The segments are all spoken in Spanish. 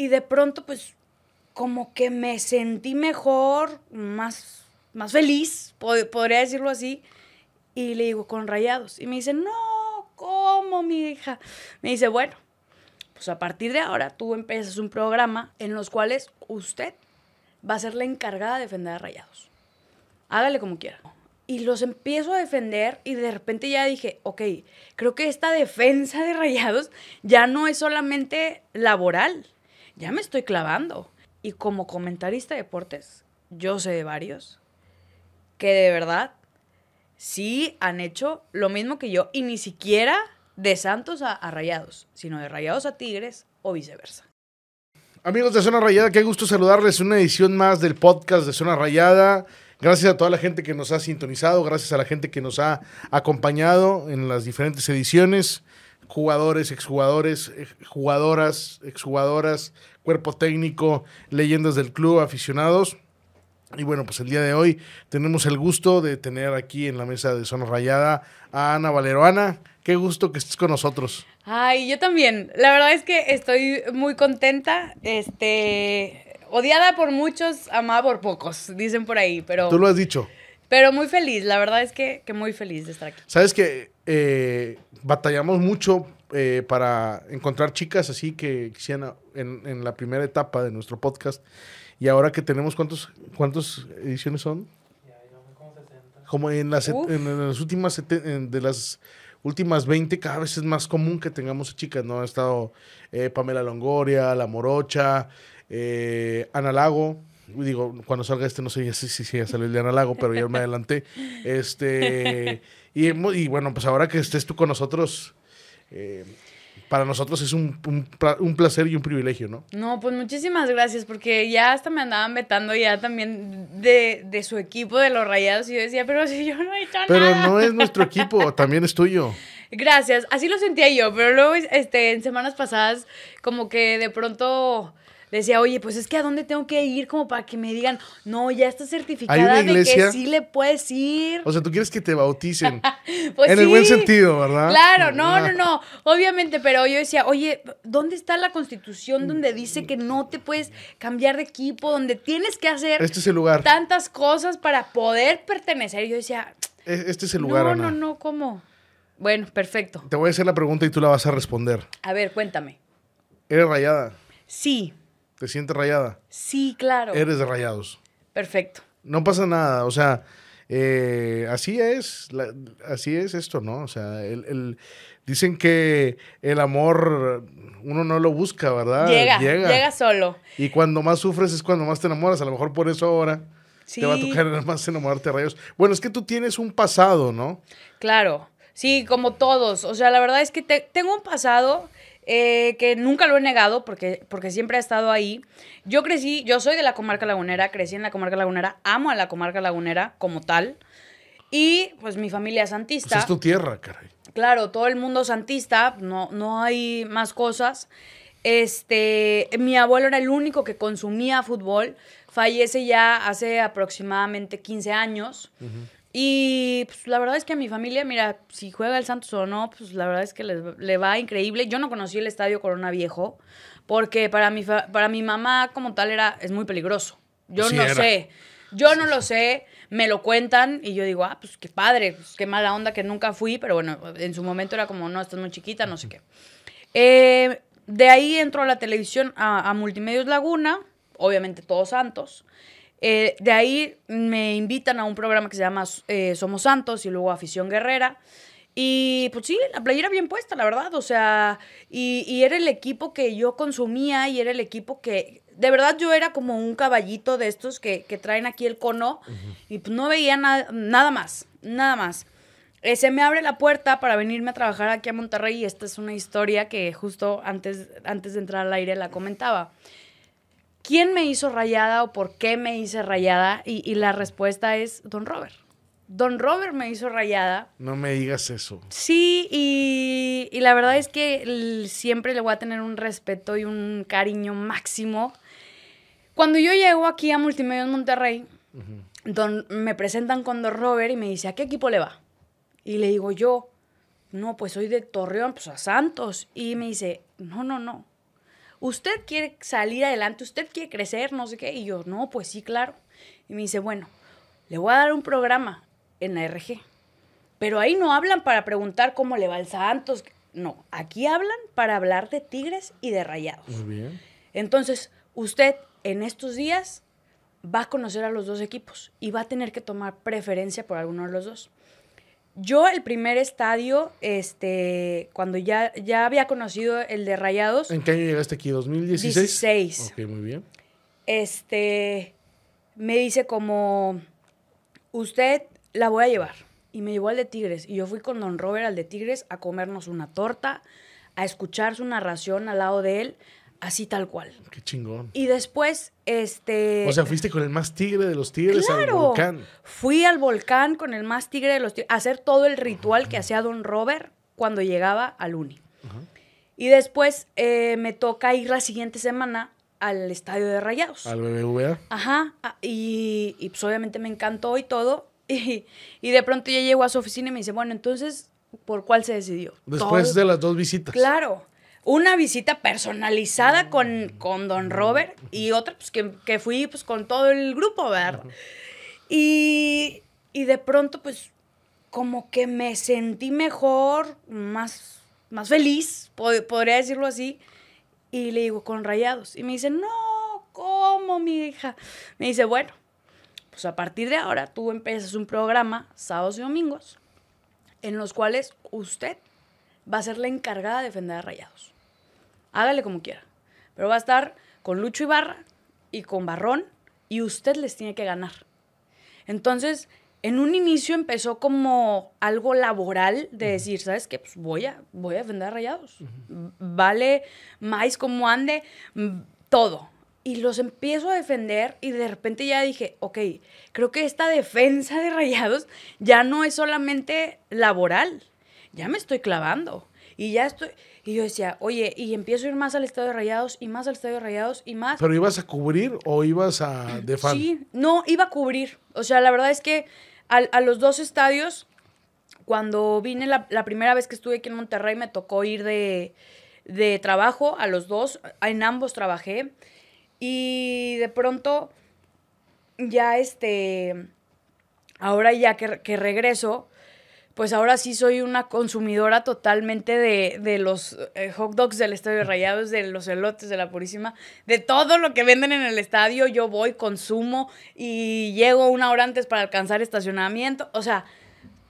Y de pronto, pues, como que me sentí mejor, más, más feliz, podría decirlo así. Y le digo, con rayados. Y me dice, no, ¿cómo, mi hija? Me dice, bueno, pues a partir de ahora tú empiezas un programa en los cuales usted va a ser la encargada de defender a rayados. Hágale como quiera. Y los empiezo a defender y de repente ya dije, ok, creo que esta defensa de rayados ya no es solamente laboral, ya me estoy clavando. Y como comentarista de deportes, yo sé de varios que de verdad sí han hecho lo mismo que yo y ni siquiera de Santos a, Rayados, sino de Rayados a Tigres o viceversa. Amigos de Zona Rayada, qué gusto saludarles. Una edición más del podcast de Zona Rayada. Gracias a toda la gente que nos ha sintonizado, gracias a la gente que nos ha acompañado en las diferentes ediciones. Jugadores, exjugadores, eh, jugadoras, exjugadoras, cuerpo técnico, leyendas del club, aficionados. Y bueno, pues el día de hoy tenemos el gusto de tener aquí en la mesa de Zona Rayada a Ana Valero. Ana, qué gusto que estés con nosotros. Ay, yo también. La verdad es que estoy muy contenta. Este, odiada por muchos, amada por pocos, dicen por ahí, pero... Tú lo has dicho. Pero muy feliz, la verdad es que, muy feliz de estar aquí. Sabes que eh, batallamos mucho eh, para encontrar chicas así que quisieran en, en la primera etapa de nuestro podcast y ahora que tenemos, ¿cuántos, ¿cuántas ediciones son? Como en las, en, las últimas, de las últimas 20, cada vez es más común que tengamos chicas, ¿no? Ha estado eh, Pamela Longoria, La Morocha, eh, Ana Lago. Digo, cuando salga este, no sé si, si, si ya salió el de Ana Lago, pero ya me adelanté. Este, y, y bueno, pues ahora que estés tú con nosotros, eh, para nosotros es un, un, placer y un privilegio, ¿no? No, pues muchísimas gracias, porque ya hasta me andaban vetando ya también de, de su equipo de los rayados y yo decía, pero si yo no he hecho pero nada. Pero no es nuestro equipo, también es tuyo. Gracias, así lo sentía yo, pero luego este, en semanas pasadas como que de pronto decía, oye, pues es que a dónde tengo que ir como para que me digan, no, ya está certificada de que sí le puedes ir. O sea, tú quieres que te bauticen. pues en el buen sentido, ¿verdad? Claro, no, no, no, obviamente, pero yo decía, oye, ¿dónde está la constitución donde dice que no te puedes cambiar de equipo, donde tienes que hacer este es el lugar. tantas cosas para poder pertenecer? Yo decía, e-, este es el lugar. No, no, no, ¿cómo? Bueno, perfecto. Te voy a hacer la pregunta y tú la vas a responder. A ver, cuéntame. ¿Eres rayada? Sí. ¿Te sientes rayada? Sí, claro. Eres de rayados. Perfecto. No pasa nada, o sea, eh, así es, así es esto, ¿no? O sea, el, dicen que el amor uno no lo busca, ¿verdad? Llega, llega, solo. Y cuando más sufres es cuando más te enamoras, a lo mejor por eso ahora te va a tocar más enamorarte de rayos. Bueno, es que tú tienes un pasado, ¿no? Claro, sí, como todos. O sea, la verdad es que tengo un pasado eh, que nunca lo he negado porque, porque siempre ha estado ahí. Yo crecí, yo soy de la comarca lagunera, crecí en la comarca lagunera, amo a la comarca lagunera como tal. Y pues mi familia es santista. Pues es tu tierra, caray. Claro, todo el mundo santista, no, no hay más cosas. Este, mi abuelo era el único que consumía fútbol. Fallece ya hace aproximadamente 15 años. Y pues, la verdad es que a mi familia, mira, si juega el Santos o no, pues la verdad es que le va increíble. Yo no conocí el estadio Corona Viejo porque para mi, para mi mamá como tal era, es muy peligroso. Yo no sé, yo no lo sé, me lo cuentan y yo digo, ah, pues qué padre, pues, qué mala onda que nunca fui, pero bueno, en su momento era como, no, estás muy chiquita, no sé qué. Eh, de ahí entró a la televisión a, a Multimedios Laguna, obviamente todos santos. Eh, de ahí me invitan a un programa que se llama eh, Somos Santos y luego Afición Guerrera. Y pues sí, la playera bien puesta, la verdad. O sea, y, era el equipo que yo consumía y era el equipo que, de verdad yo era como un caballito de estos que, traen aquí el cono y pues no veía nada más, nada más. Eh, se me abre la puerta para venirme a trabajar aquí a Monterrey y esta es una historia que justo antes, antes de entrar al aire la comentaba. ¿Quién me hizo rayada o por qué me hice rayada? Y, la respuesta es Don Robert. Don Robert me hizo rayada. No me digas eso. Sí, y, la verdad es que siempre le voy a tener un respeto y un cariño máximo. Cuando yo llego aquí a Multimedia Monterrey, don, me presentan con Don Robert y me dice, ¿a qué equipo le va? Y le digo yo, no, pues soy de Torreón, pues a Santos. Y me dice, no, no, no, usted quiere salir adelante, usted quiere crecer, no sé qué. Y yo, no, pues sí, claro. Y me dice, bueno, le voy a dar un programa en la RG. Pero ahí no hablan para preguntar cómo le va el Santos. No, aquí hablan para hablar de Tigres y de Rayados. Muy bien. Entonces, usted en estos días va a conocer a los dos equipos y va a tener que tomar preferencia por alguno de los dos. Yo el primer estadio, este, cuando ya, ya había conocido el de Rayados, ¿En qué año llegaste aquí? ¿2016? 16. Ok, muy bien. este, me dice como, usted la voy a llevar. Y me llevó al de Tigres. Y yo fui con Don Robert al de Tigres a comernos una torta, a escuchar su narración al lado de él, así tal cual. Qué chingón. Y después, este... O sea, fuiste con el más tigre de los tigres al volcán. Fui al volcán con el más tigre de los tigres a hacer todo el ritual que hacía Don Robert cuando llegaba al Uni. Y después eh, me toca ir la siguiente semana al estadio de Rayados. Al BBVA. Ajá, y, y, pues obviamente me encantó y todo. Y, y de pronto ya llego a su oficina y me dice, bueno, entonces, ¿por cuál se decidió? Después Todo- de las dos visitas. Claro, una visita personalizada con, con Don Robert y otra pues que, que fui pues con todo el grupo, ¿verdad? Y, y de pronto pues como que me sentí mejor, más, más feliz, po- podría decirlo así. Y le digo, con rayados. Y me dice, no, ¿cómo, mi hija? Me dice, bueno, pues a partir de ahora tú empiezas un programa sábados y domingos en los cuales usted va a ser la encargada de defender a Rayados. Hágale como quiera. Pero va a estar con Lucho Ibarra y con Barrón y usted les tiene que ganar. Entonces, en un inicio empezó como algo laboral de decir, ¿sabes qué? Pues voy a, voy a defender a Rayados. Vale más como ande, mm, todo. Y los empiezo a defender y de repente ya dije, ok, creo que esta defensa de Rayados ya no es solamente laboral, ya me estoy clavando. Y ya estoy, y yo decía, oye, y empiezo a ir más al estadio de Rayados y más al estadio de Rayados y más. ¿Pero ibas a cubrir o ibas a de fan? Sí, no, iba a cubrir. O sea, la verdad es que al- a, los dos estadios, cuando vine la, la primera vez que estuve aquí en Monterrey, me tocó ir de, de trabajo a los dos. En ambos trabajé. Y de pronto, ya este, ahora ya que, que regreso, pues ahora sí soy una consumidora totalmente de, de los eh, hot dogs del Estadio Rayados, de los elotes de la Purísima, de todo lo que venden en el estadio. Yo voy, consumo y llego una hora antes para alcanzar estacionamiento. O sea,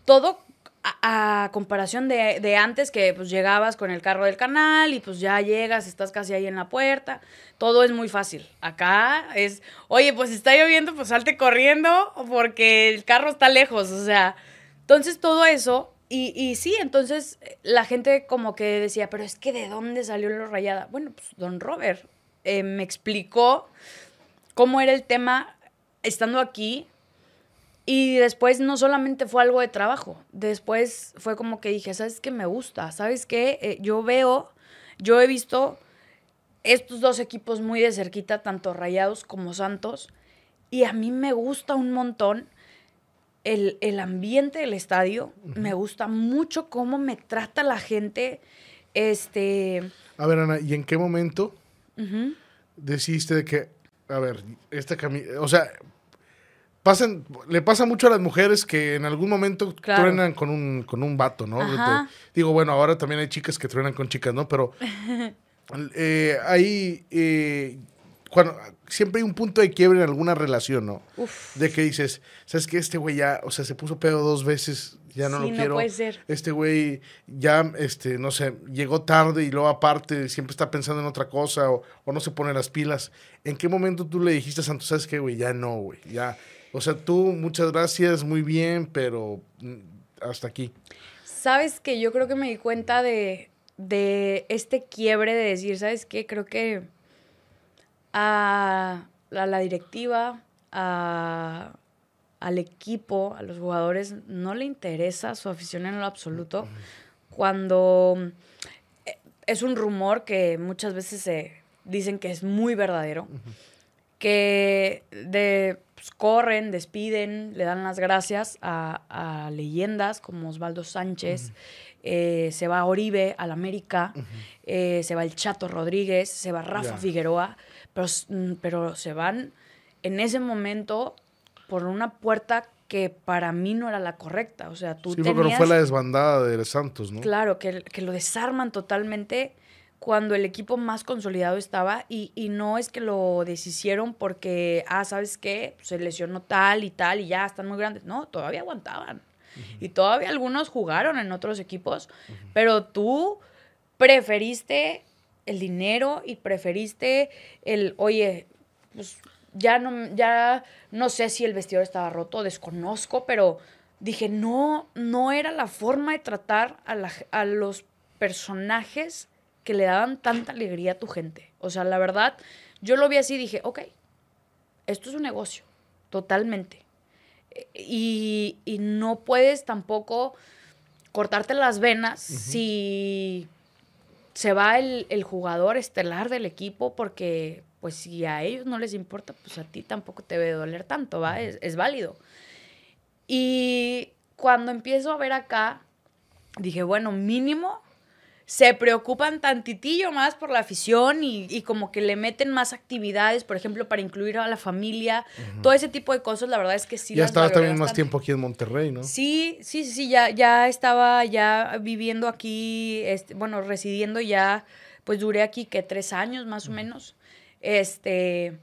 todo a, a comparación de, de antes que pues llegabas con el carro del canal y pues ya llegas, estás casi ahí en la puerta. Todo es muy fácil. Acá es, oye, pues está lloviendo, pues salte corriendo porque el carro está lejos. O sea, entonces todo eso, y, sí, entonces la gente como que decía, pero es que ¿de dónde salió lo rayada? Bueno, pues don Robert eh, me explicó cómo era el tema estando aquí. Y después no solamente fue algo de trabajo, después fue como que dije, ¿sabes qué me gusta? ¿Sabes qué? Eh, yo veo, yo he visto estos dos equipos muy de cerquita, tanto Rayados como Santos, y a mí me gusta un montón el, el ambiente del estadio, me gusta mucho cómo me trata la gente, este... A ver, Ana, ¿y en qué momento ujú. decidiste de que, a ver, esta camisa, o sea, pasan, le pasa mucho a las mujeres que en algún momento Claro. truenan con un, con un vato, ¿no? Te- digo, bueno, ahora también hay chicas que truenan con chicas, ¿no? Pero eh, ahí, eh, cuando, siempre hay un punto de quiebre en alguna relación, ¿no? Uf. De que dices, ¿sabes qué? Este güey ya, o sea, se puso pedo dos veces, ya no Sí, lo no quiero. puede ser. Este güey ya, este, no sé, llegó tarde y luego aparte siempre está pensando en otra cosa o, o no se pone las pilas. ¿En qué momento tú le dijiste a Santos, sabes qué, güey? Ya no, güey, ya. O sea, tú, muchas gracias, muy bien, pero mm, hasta aquí. Sabes que yo creo que me di cuenta de, de este quiebre de decir, ¿sabes qué? Creo que a, a la directiva, a- al equipo, a los jugadores, no le interesa su afición en lo absoluto. Cuando eh, es un rumor que muchas veces se dicen que es muy verdadero, que de, pues, corren, despiden, le dan las gracias a, a leyendas como Osvaldo Sánchez, eh, se va Oribe al América, eh, se va el Chato Rodríguez, se va Rafa. Figueroa, pero, mm, pero se van en ese momento por una puerta que para mí no era la correcta. O sea, tú Sí, tenías... fue la desbandada de Santos, ¿no? Claro, que, que lo desarman totalmente cuando el equipo más consolidado estaba y, y no es que lo deshicieron porque, ah, ¿sabes qué? Se lesionó tal y tal y ya están muy grandes. No, todavía aguantaban. Y todavía algunos jugaron en otros equipos, pero tú preferiste el dinero y preferiste el, oye, pues ya no, ya no sé si el vestidor estaba roto, desconozco, pero dije, no, no era la forma de tratar a, la ge- a los personajes que le daban tanta alegría a tu gente. O sea, la verdad, yo lo vi así y dije, ok, esto es un negocio, totalmente. Y, y no puedes tampoco cortarte las venas si se va el, el jugador estelar del equipo porque pues si a ellos no les importa, pues a ti tampoco te debe doler tanto, ¿va? Es, es válido. Y cuando empiezo a ver acá, dije, bueno, mínimo se preocupan tantitillo más por la afición y, y como que le meten más actividades, por ejemplo, para incluir a la familia, todo ese tipo de cosas, la verdad es que sí. ya valoré también más tiempo aquí en Monterrey, ¿no? Sí, sí, sí, sí, ya, ya estaba ya viviendo aquí, este, bueno, residiendo ya, pues duré aquí que tres años más o menos. Este,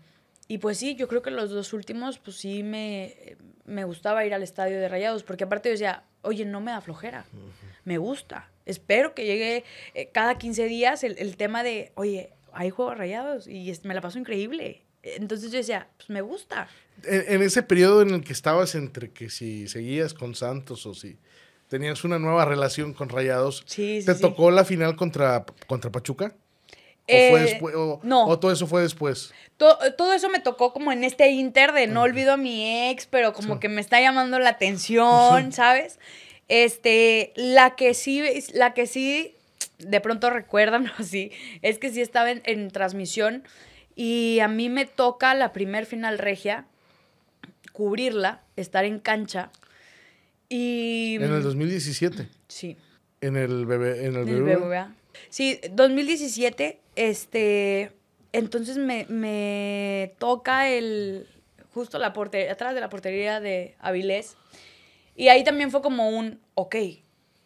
y pues sí, yo creo que los dos últimos, pues sí me, me gustaba ir al estadio de Rayados, porque aparte yo decía, oye, no me da flojera, me gusta. Espero que llegue eh, cada 15 días el, el tema de, oye, hay juegos Rayados y es- me la paso increíble. Entonces yo decía, pues me gusta. En, en ese periodo en el que estabas entre que si seguías con Santos o si tenías una nueva relación con Rayados, Sí, sí, ¿te sí. tocó la final contra, contra Pachuca? ¿O, Eh, fue después, o, no. o todo eso fue después? To- todo eso me tocó como en este inter de no olvido a mi ex, pero como que me está llamando la atención, ¿sabes? Este, la que sí, la que sí, de pronto recuerdan así, es que sí estaba en, en transmisión y a mí me toca la primer final regia, cubrirla, estar en cancha y... En el 2017, Sí. en el bebé, en el. BBVA. Sí, 2017, este, entonces me, me toca el, justo la portería, atrás de la portería de Avilés. Y ahí también fue como un, ok,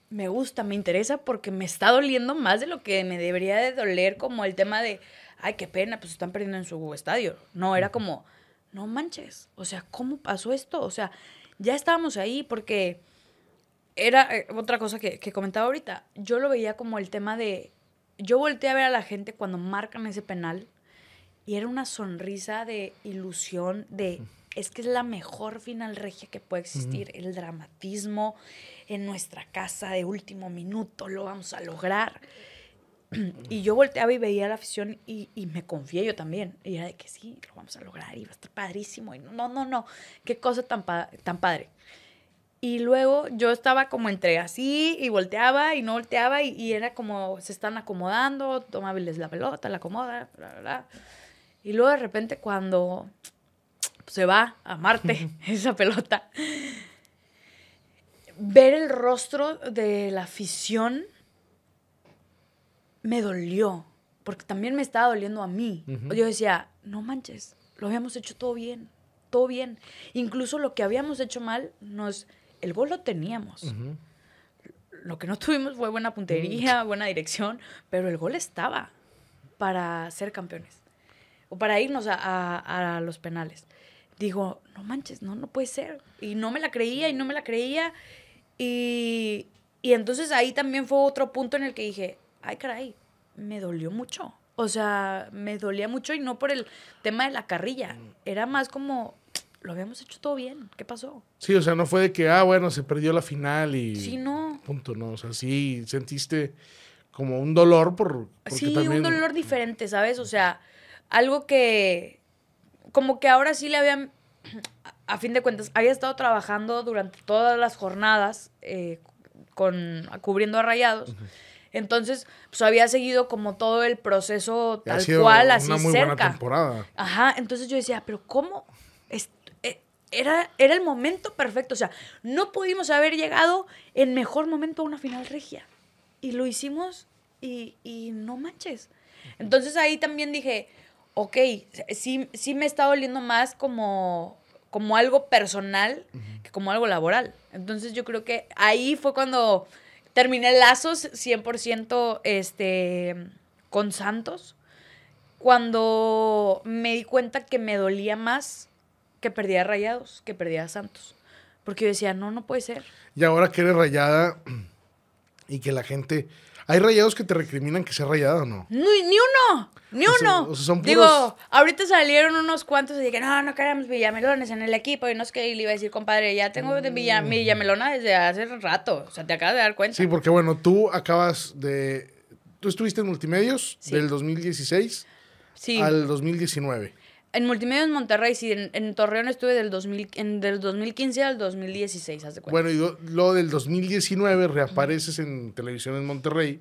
me gusta, me interesa porque me está doliendo más de lo que me debería de doler como el tema de, ay, qué pena, pues están perdiendo en su estadio. No, era como, no manches, o sea, ¿cómo pasó esto? O sea, ya estábamos ahí porque era eh, otra cosa que, que comentaba ahorita. Yo lo veía como el tema de. Yo volteé a ver a la gente cuando marcan ese penal y era una sonrisa de ilusión, de. Es que es la mejor final regia que puede existir. El dramatismo en nuestra casa de último minuto, lo vamos a lograr. Y yo volteaba y veía a la afición y, y me confié yo también. Y era de que sí, lo vamos a lograr y va a estar padrísimo. Y no, no, no. Qué cosa tan, pa- tan padre. Y luego yo estaba como entre así y volteaba y no volteaba y, y era como se están acomodando, toma Viles la pelota, la acomoda, bla, bla, bla. Y luego de repente cuando se va a Marte esa pelota, ver el rostro de la afición me dolió, porque también me estaba doliendo a mí. Yo decía, no manches, lo habíamos hecho todo bien, todo bien. Incluso lo que habíamos hecho mal, nos, el gol lo teníamos. Lo que no tuvimos fue buena puntería, buena dirección, pero el gol estaba para ser campeones o para irnos a, a- a los penales. Digo, no manches, no, no puede ser. Y no me la creía y no me la creía. Y, y entonces ahí también fue otro punto en el que dije, ay caray, me dolió mucho. O sea, me dolía mucho y no por el tema de la carrilla. Era más como, lo habíamos hecho todo bien. ¿Qué pasó? Sí, o sea, no fue de que, ah, bueno, se perdió la final y Sí, no. punto, no. O sea, sí sentiste como un dolor por... Sí, también- un dolor diferente, ¿sabes? O sea, algo que como que ahora sí le habían, a fin de cuentas, había estado trabajando durante todas las jornadas eh, con, cubriendo a Rayados. Entonces, pues había seguido como todo el proceso ha tal sido cual, así muy buena cerca. temporada. Ajá, entonces yo decía, pero ¿cómo? Eh, era, era el momento perfecto. O sea, no pudimos haber llegado en mejor momento a una final regia. Y lo hicimos y, y no manches. Entonces ahí también dije, ok, sí, sí me está doliendo más como, como algo personal que como algo laboral. Entonces yo creo que ahí fue cuando terminé lazos 100% este, con Santos cuando me di cuenta que me dolía más que perdía a Rayados, que perdía a Santos. Porque yo decía, no, no puede ser. Y ahora que eres rayada y que la gente... ¿Hay rayados que te recriminan que sea rayada o no? Ni, ni uno, ni O sea, uno. o sea, son Digo, puros- ahorita salieron unos cuantos y dije, no, no queremos villamelones en el equipo. Y no es que y le iba a decir, compadre, ya tengo de villa- villamelona desde hace rato. O sea, te acabas de dar cuenta. Sí, porque bueno, tú acabas de... Tú estuviste en Multimedios Sí. del 2016 Sí. al 2019. En Multimedia en Monterrey, sí. En, en Torreón estuve del, 2000, en- del 2015 al 2016, haz de cuenta. Bueno, y lo, lo del 2019 reapareces en televisión en Monterrey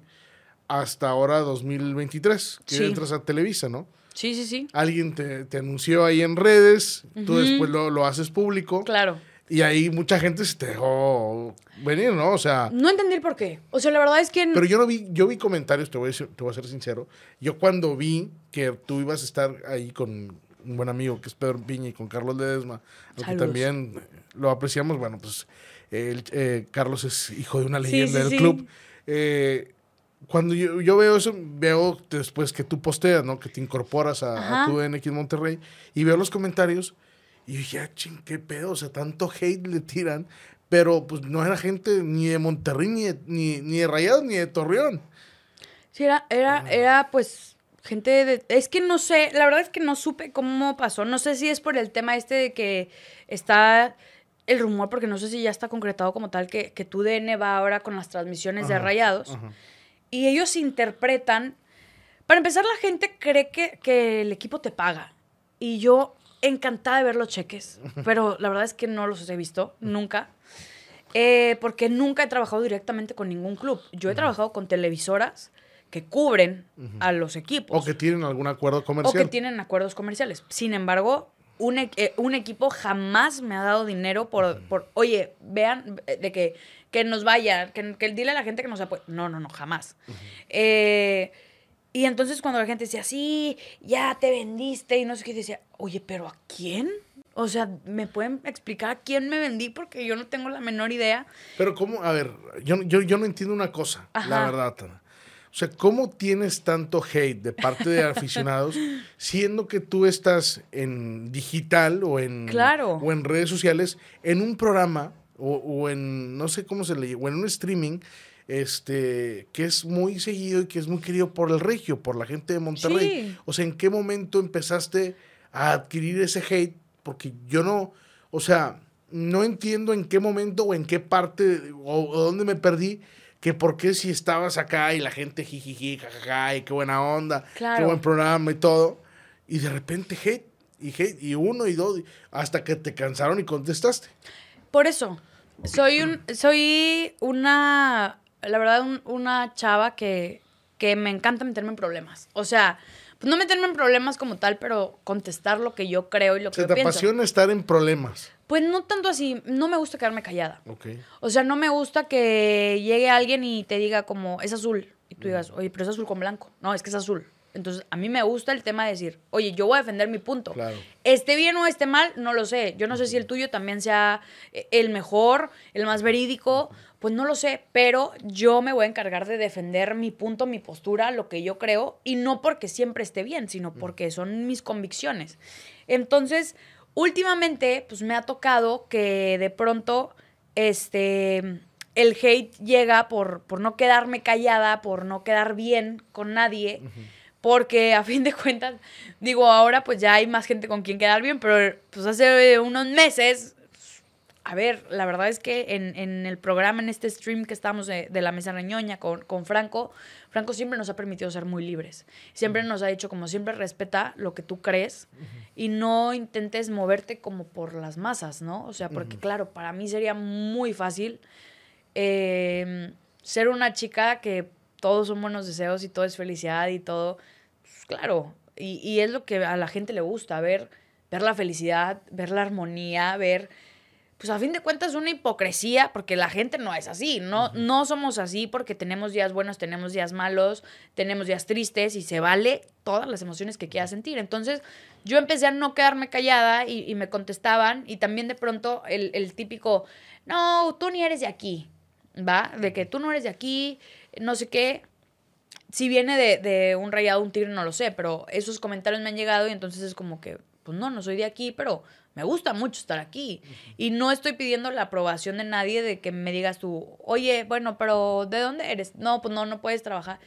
hasta ahora 2023, que Sí. entras a Televisa, ¿no? Sí, sí, sí. Alguien te, te anunció ahí en redes, tú después lo, lo haces público Claro. y ahí mucha gente se te dejó venir, ¿no? O sea, No entendí el por qué. O sea, la verdad es que... pero yo no vi, yo vi comentarios, te voy a, decir- te voy a ser sincero, yo cuando vi que tú ibas a estar ahí con un buen amigo que es Pedro Piña y con Carlos Ledesma, que también lo apreciamos, bueno, pues el- eh, Carlos es hijo de una leyenda sí, del sí. club. Eh, cuando yo, yo veo eso, veo después que tú posteas, ¿no? Que te incorporas a, tu DNX Monterrey y veo los comentarios y yo dije, ah, ching, qué pedo, o sea, tanto hate le tiran, pero pues no era gente ni de Monterrey, ni de, ni, ni de Rayados, ni de Torreón. Sí, era, era, era pues gente de... Es que no sé, la verdad es que no supe cómo pasó. No sé si es por el tema este de que está el rumor, porque no sé si ya está concretado como tal, que, que tu DN va ahora con las transmisiones de Rayados. ajá. Y ellos interpretan... Para empezar, la gente cree que, que el equipo te paga. Y yo encantada de ver los cheques, pero la verdad es que no los he visto, nunca. Eh, porque nunca he trabajado directamente con ningún club. Yo he trabajado con televisoras que cubren a los equipos. O que tienen algún acuerdo o comercial. que tienen acuerdos comerciales. Sin embargo, un, e- eh, un equipo jamás me ha dado dinero por, por oye, vean, eh, de que, que nos vaya, que, que dile a la gente que nos apoye. No, no, no, jamás. Eh, y entonces cuando la gente decía, sí, ya te vendiste y no sé qué, decía, oye, pero ¿a quién? O sea, ¿me pueden explicar a quién me vendí? Porque yo no tengo la menor idea. Pero cómo, a ver, yo, yo, yo no entiendo una cosa, la verdad, Tana. O sea, ¿cómo tienes tanto hate de parte de aficionados siendo que tú estás en digital o en, Claro. o en redes sociales, en un programa o, o en, no sé cómo se le o en un streaming este, que es muy seguido y que es muy querido por el regio, por la gente de Monterrey? Sí. O sea, ¿en qué momento empezaste a adquirir ese hate? Porque yo no, o sea, no entiendo en qué momento o en qué parte o, o dónde me perdí, que por qué si estabas acá y la gente jijiji, jajaja, y qué buena onda, qué Claro. buen programa y todo, y de repente hate, y hate, y uno y dos, hasta que te cansaron y contestaste. Por eso, soy un, soy una, la verdad, un- una chava que, que me encanta meterme en problemas. O sea, pues no meterme en problemas como tal, pero contestar lo que yo creo y lo que Se yo te pienso. apasiona estar en problemas. Pues no tanto así, no me gusta quedarme callada. Ok. O sea, no me gusta que llegue alguien y te diga como, es azul. Y tú digas, oye, pero es azul con blanco. No, es que es azul. Entonces, a mí me gusta el tema de decir, oye, yo voy a defender mi punto. Claro. Esté bien o esté mal, no lo sé. Yo no sé si el tuyo también sea eh, el mejor, el más verídico, pues no lo sé, pero yo me voy a encargar de defender mi punto, mi postura, lo que yo creo, y no porque siempre esté bien, sino porque son mis convicciones. Entonces, últimamente, pues me ha tocado que de pronto, este, el hate llega por, por no quedarme callada, por no quedar bien con nadie. Porque a fin de cuentas, digo, ahora pues ya hay más gente con quien quedar bien, pero pues hace unos meses, a ver, la verdad es que en, en el programa, en este stream que estamos de, de la mesa reñoña con, con Franco, Franco siempre nos ha permitido ser muy libres. Siempre nos ha dicho, como siempre, respeta lo que tú crees y no intentes moverte como por las masas, ¿no? O sea, porque claro, para mí sería muy fácil eh, ser una chica que todos son buenos deseos y todo es felicidad y todo, pues, claro, y, y, es lo que a la gente le gusta, ver, ver la felicidad, ver la armonía, ver, pues a fin de cuentas una hipocresía, porque la gente no es así, no, no somos así porque tenemos días buenos, tenemos días malos, tenemos días tristes y se vale todas las emociones que quieras sentir. Entonces yo empecé a no quedarme callada y, y me contestaban y también de pronto el, el típico, no, tú ni eres de aquí, ¿va? De que tú no eres de aquí, no sé qué. Si viene de, de un rayado, un tigre, no lo sé, pero esos comentarios me han llegado y entonces es como que, pues no, no soy de aquí, pero me gusta mucho estar aquí. Y no estoy pidiendo la aprobación de nadie de que me digas tú, oye, bueno, pero ¿de dónde eres? No, pues no, no puedes trabajar.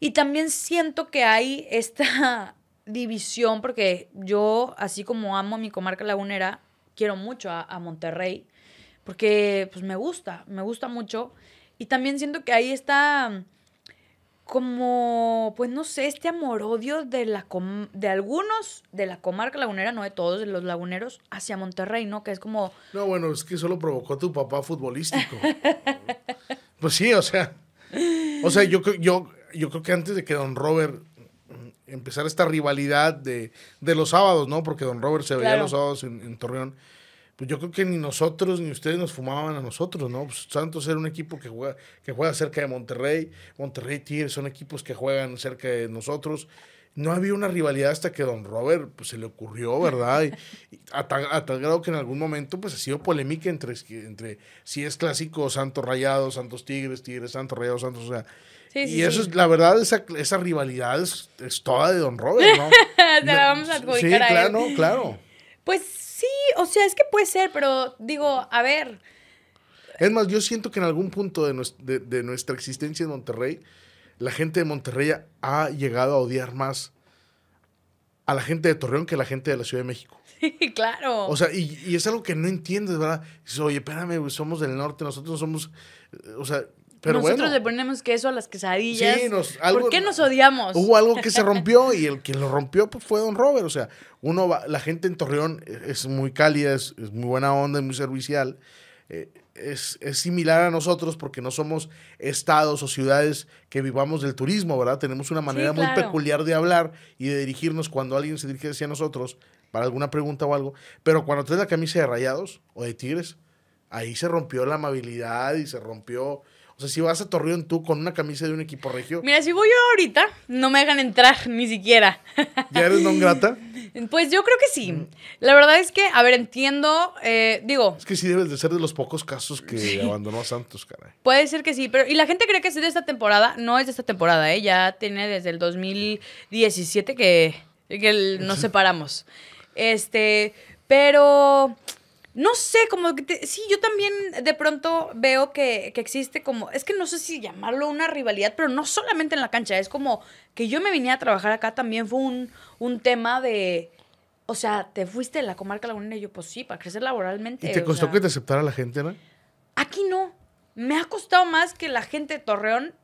Y también siento que hay esta división, porque yo, así como amo mi comarca lagunera, quiero mucho a, Monterrey, porque pues me gusta, me gusta mucho. Y también siento que ahí está como, pues no sé, este amor-odio de, la de algunos de la comarca lagunera, no de todos, de los laguneros, hacia Monterrey, ¿no? Que es como... No, bueno, es que eso lo provocó tu papá futbolístico. pues sí, o sea, o sea, yo, yo, yo creo que antes de que Don Robert empezara esta rivalidad de, de los sábados, ¿no? Porque Don Robert se veía los sábados en, en Torreón pues yo creo que ni nosotros ni ustedes nos fumaban a nosotros, ¿no? Pues Santos era un equipo que juega, que juega cerca de Monterrey, Monterrey Tigres son equipos que juegan cerca de nosotros. No había una rivalidad hasta que Don Robert pues, se le ocurrió, ¿verdad? Y, y a, tal, a, tal, grado que en algún momento pues ha sido polémica entre, entre si es clásico Santos Rayados, Santos Tigres, Tigres Santos Rayados, Santos, o sea... Sí, sí, y eso sí. es, la verdad, esa, esa rivalidad es, es, toda de Don Robert, ¿no? Te la vamos a adjudicar Sí, a claro, él. claro. Pues Sí, o sea, es que puede ser, pero digo, a ver. Es más, yo siento que en algún punto de, nuestra, de, de nuestra existencia en Monterrey, la gente de Monterrey ha llegado a odiar más a la gente de Torreón que a la gente de la Ciudad de México. Sí, claro. O sea, y, y es algo que no entiendes, ¿verdad? Dices, oye, espérame, somos del norte, nosotros somos, o sea, pero Nosotros bueno. le ponemos queso a las quesadillas. Sí, nos, algo, ¿Por qué nos odiamos? Hubo algo que se rompió y el que lo rompió pues, fue Don Robert. O sea, uno va, la gente en Torreón es muy cálida, es, es muy buena onda, es muy servicial. Eh, es, es, similar a nosotros porque no somos estados o ciudades que vivamos del turismo, ¿verdad? Tenemos una manera sí, claro. muy peculiar de hablar y de dirigirnos cuando alguien se dirige hacia nosotros para alguna pregunta o algo. Pero cuando traes la camisa de rayados o de tigres, ahí se rompió la amabilidad y se rompió o sea, si vas a Torreón tú con una camisa de un equipo regio. Mira, si voy yo ahorita, no me dejan entrar ni siquiera. ¿Ya eres non grata? Pues yo creo que sí. La verdad es que, a ver, entiendo, eh, digo. Es que sí debes de ser de los pocos casos que sí. abandonó a Santos, caray. Puede ser que sí, pero. Y la gente cree que es de esta temporada. No es de esta temporada, ¿eh? Ya tiene desde el 2017 que, que nos separamos. Este. Pero no sé, como que te, sí, yo también de pronto veo que, que, existe como, es que no sé si llamarlo una rivalidad, pero no solamente en la cancha, es como que yo me vine a trabajar acá también fue un, un tema de, o sea, te fuiste de la comarca lagunera y yo, pues sí, para crecer laboralmente. ¿Y te costó sea, que te aceptara la gente, no? Aquí no, me ha costado más que la gente de Torreón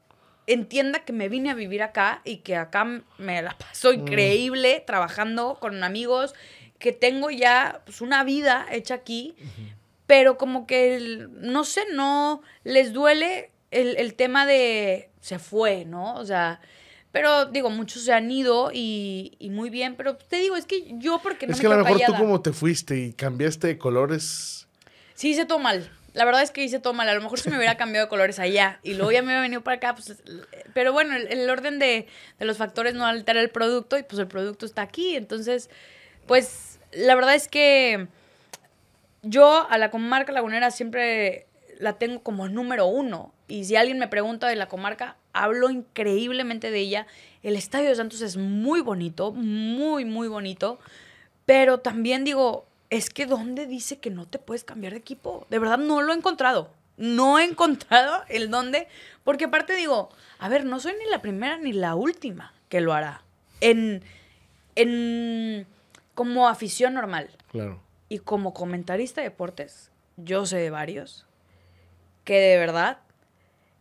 entienda que me vine a vivir acá y que acá me la paso increíble mm. trabajando con amigos que tengo ya pues, una vida hecha aquí, uh -huh. pero como que, el, no sé, no les duele el, el, tema de se fue, ¿no? O sea, pero digo, muchos se han ido y, y muy bien, pero te digo, es que yo porque no Es me que a lo mejor callada. tú como te fuiste y cambiaste de colores. Sí, hice todo mal. La verdad es que hice todo mal. A lo mejor si me hubiera cambiado de colores allá y luego ya me hubiera venido para acá, pues. Pero bueno, el, el orden de, de los factores no altera el producto y pues el producto está aquí. Entonces, pues la verdad es que yo a la comarca lagunera siempre la tengo como número uno. Y si alguien me pregunta de la comarca, hablo increíblemente de ella. El Estadio de Santos es muy bonito, muy, muy bonito. Pero también digo, es que ¿dónde dice que no te puedes cambiar de equipo? De verdad no lo he encontrado. No he encontrado el dónde. Porque aparte digo, a ver, no soy ni la primera ni la última que lo hará. En, en como afición normal. Claro. Y como comentarista de deportes, yo sé de varios que de verdad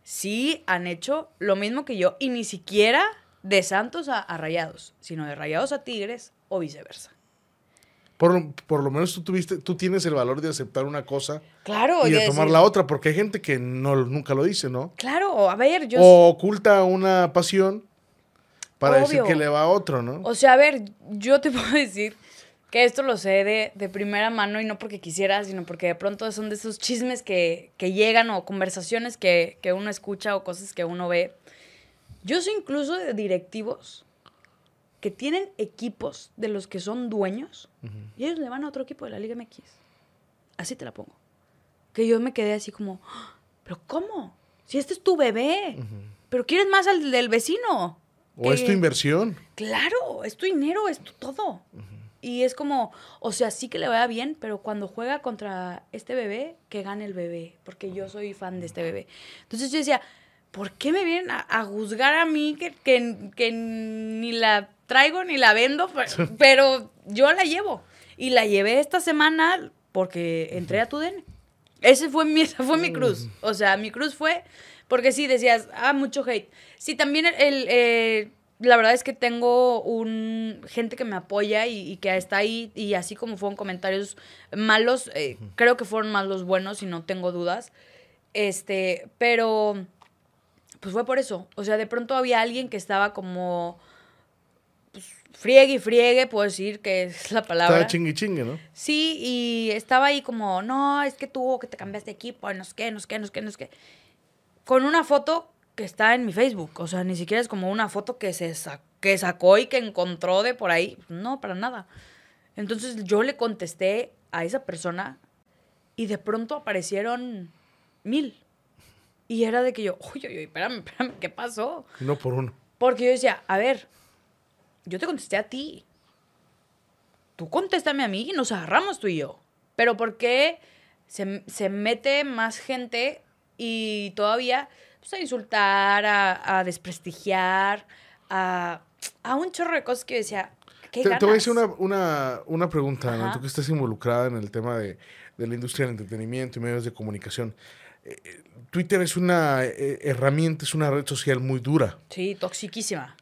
sí han hecho lo mismo que yo. Y ni siquiera de Santos a, a Rayados, sino de Rayados a Tigres o viceversa. por, por lo menos tú tuviste, tú tienes el valor de aceptar una cosa Claro. y de tomar decir- la otra, porque hay gente que no, nunca lo dice, ¿no? Claro, a ver, yo... O oculta una pasión para decir que le va a otro, ¿no? O sea, a ver, yo te puedo decir que esto lo sé de, de primera mano y no porque quisiera, sino porque de pronto son de esos chismes que, que llegan o conversaciones que, que uno escucha o cosas que uno ve. Yo soy incluso de directivos que tienen equipos de los que son dueños y ellos le van a otro equipo de la Liga MX. Así te la pongo. Que yo me quedé así como, "Ah, ¿pero cómo? Si este es tu bebé, pero quieres más al del vecino. o es tu inversión. Claro, es tu dinero, es tu todo. Y es como, o sea, sí que le vaya bien, pero cuando juega contra este bebé, que gane el bebé, porque yo soy fan de este bebé. Entonces yo decía, ¿por qué me vienen a, a juzgar a mí que, que- que ni la traigo ni la vendo? Pero, pero yo la llevo. Y la llevé esta semana porque entré a tu DN. Ese fue mi, esa fue mi cruz. O sea, mi cruz fue porque sí decías, ah, mucho hate. Sí, también el, el, eh, la verdad es que tengo un gente que me apoya y, y que está ahí y así como fueron comentarios malos, eh, creo que fueron más los buenos y no tengo dudas. Este, pero pues fue por eso. O sea, de pronto había alguien que estaba como pues, friegue y friegue, puedo decir que es la palabra. Está chingue chingue, ¿no? Sí, y estaba ahí como, no, es que tú, que te cambiaste de equipo, no sé qué, no sé qué, no sé qué, no sé qué. Con una foto que está en mi Facebook. O sea, ni siquiera es como una foto que se sa- que sacó y que encontró de por ahí. No, para nada. Entonces yo le contesté a esa persona y de pronto aparecieron mil. Y era de que yo, oye, oye, espérame, espérame, ¿qué pasó? No por uno. Porque yo decía, a ver, yo te contesté a ti. Tú contéstame a mí y nos agarramos tú y yo. Pero ¿por qué se, se mete más gente y todavía pues, a insultar, a, a desprestigiar, a, a un chorro de cosas que yo decía, ¿qué Te, te voy a decir una, una, una pregunta, Ajá. tú que estás involucrada en el tema de, de la industria del entretenimiento y medios de comunicación. Eh, eh, Twitter es una eh, herramienta, es una red social muy dura. Sí, toxiquísima.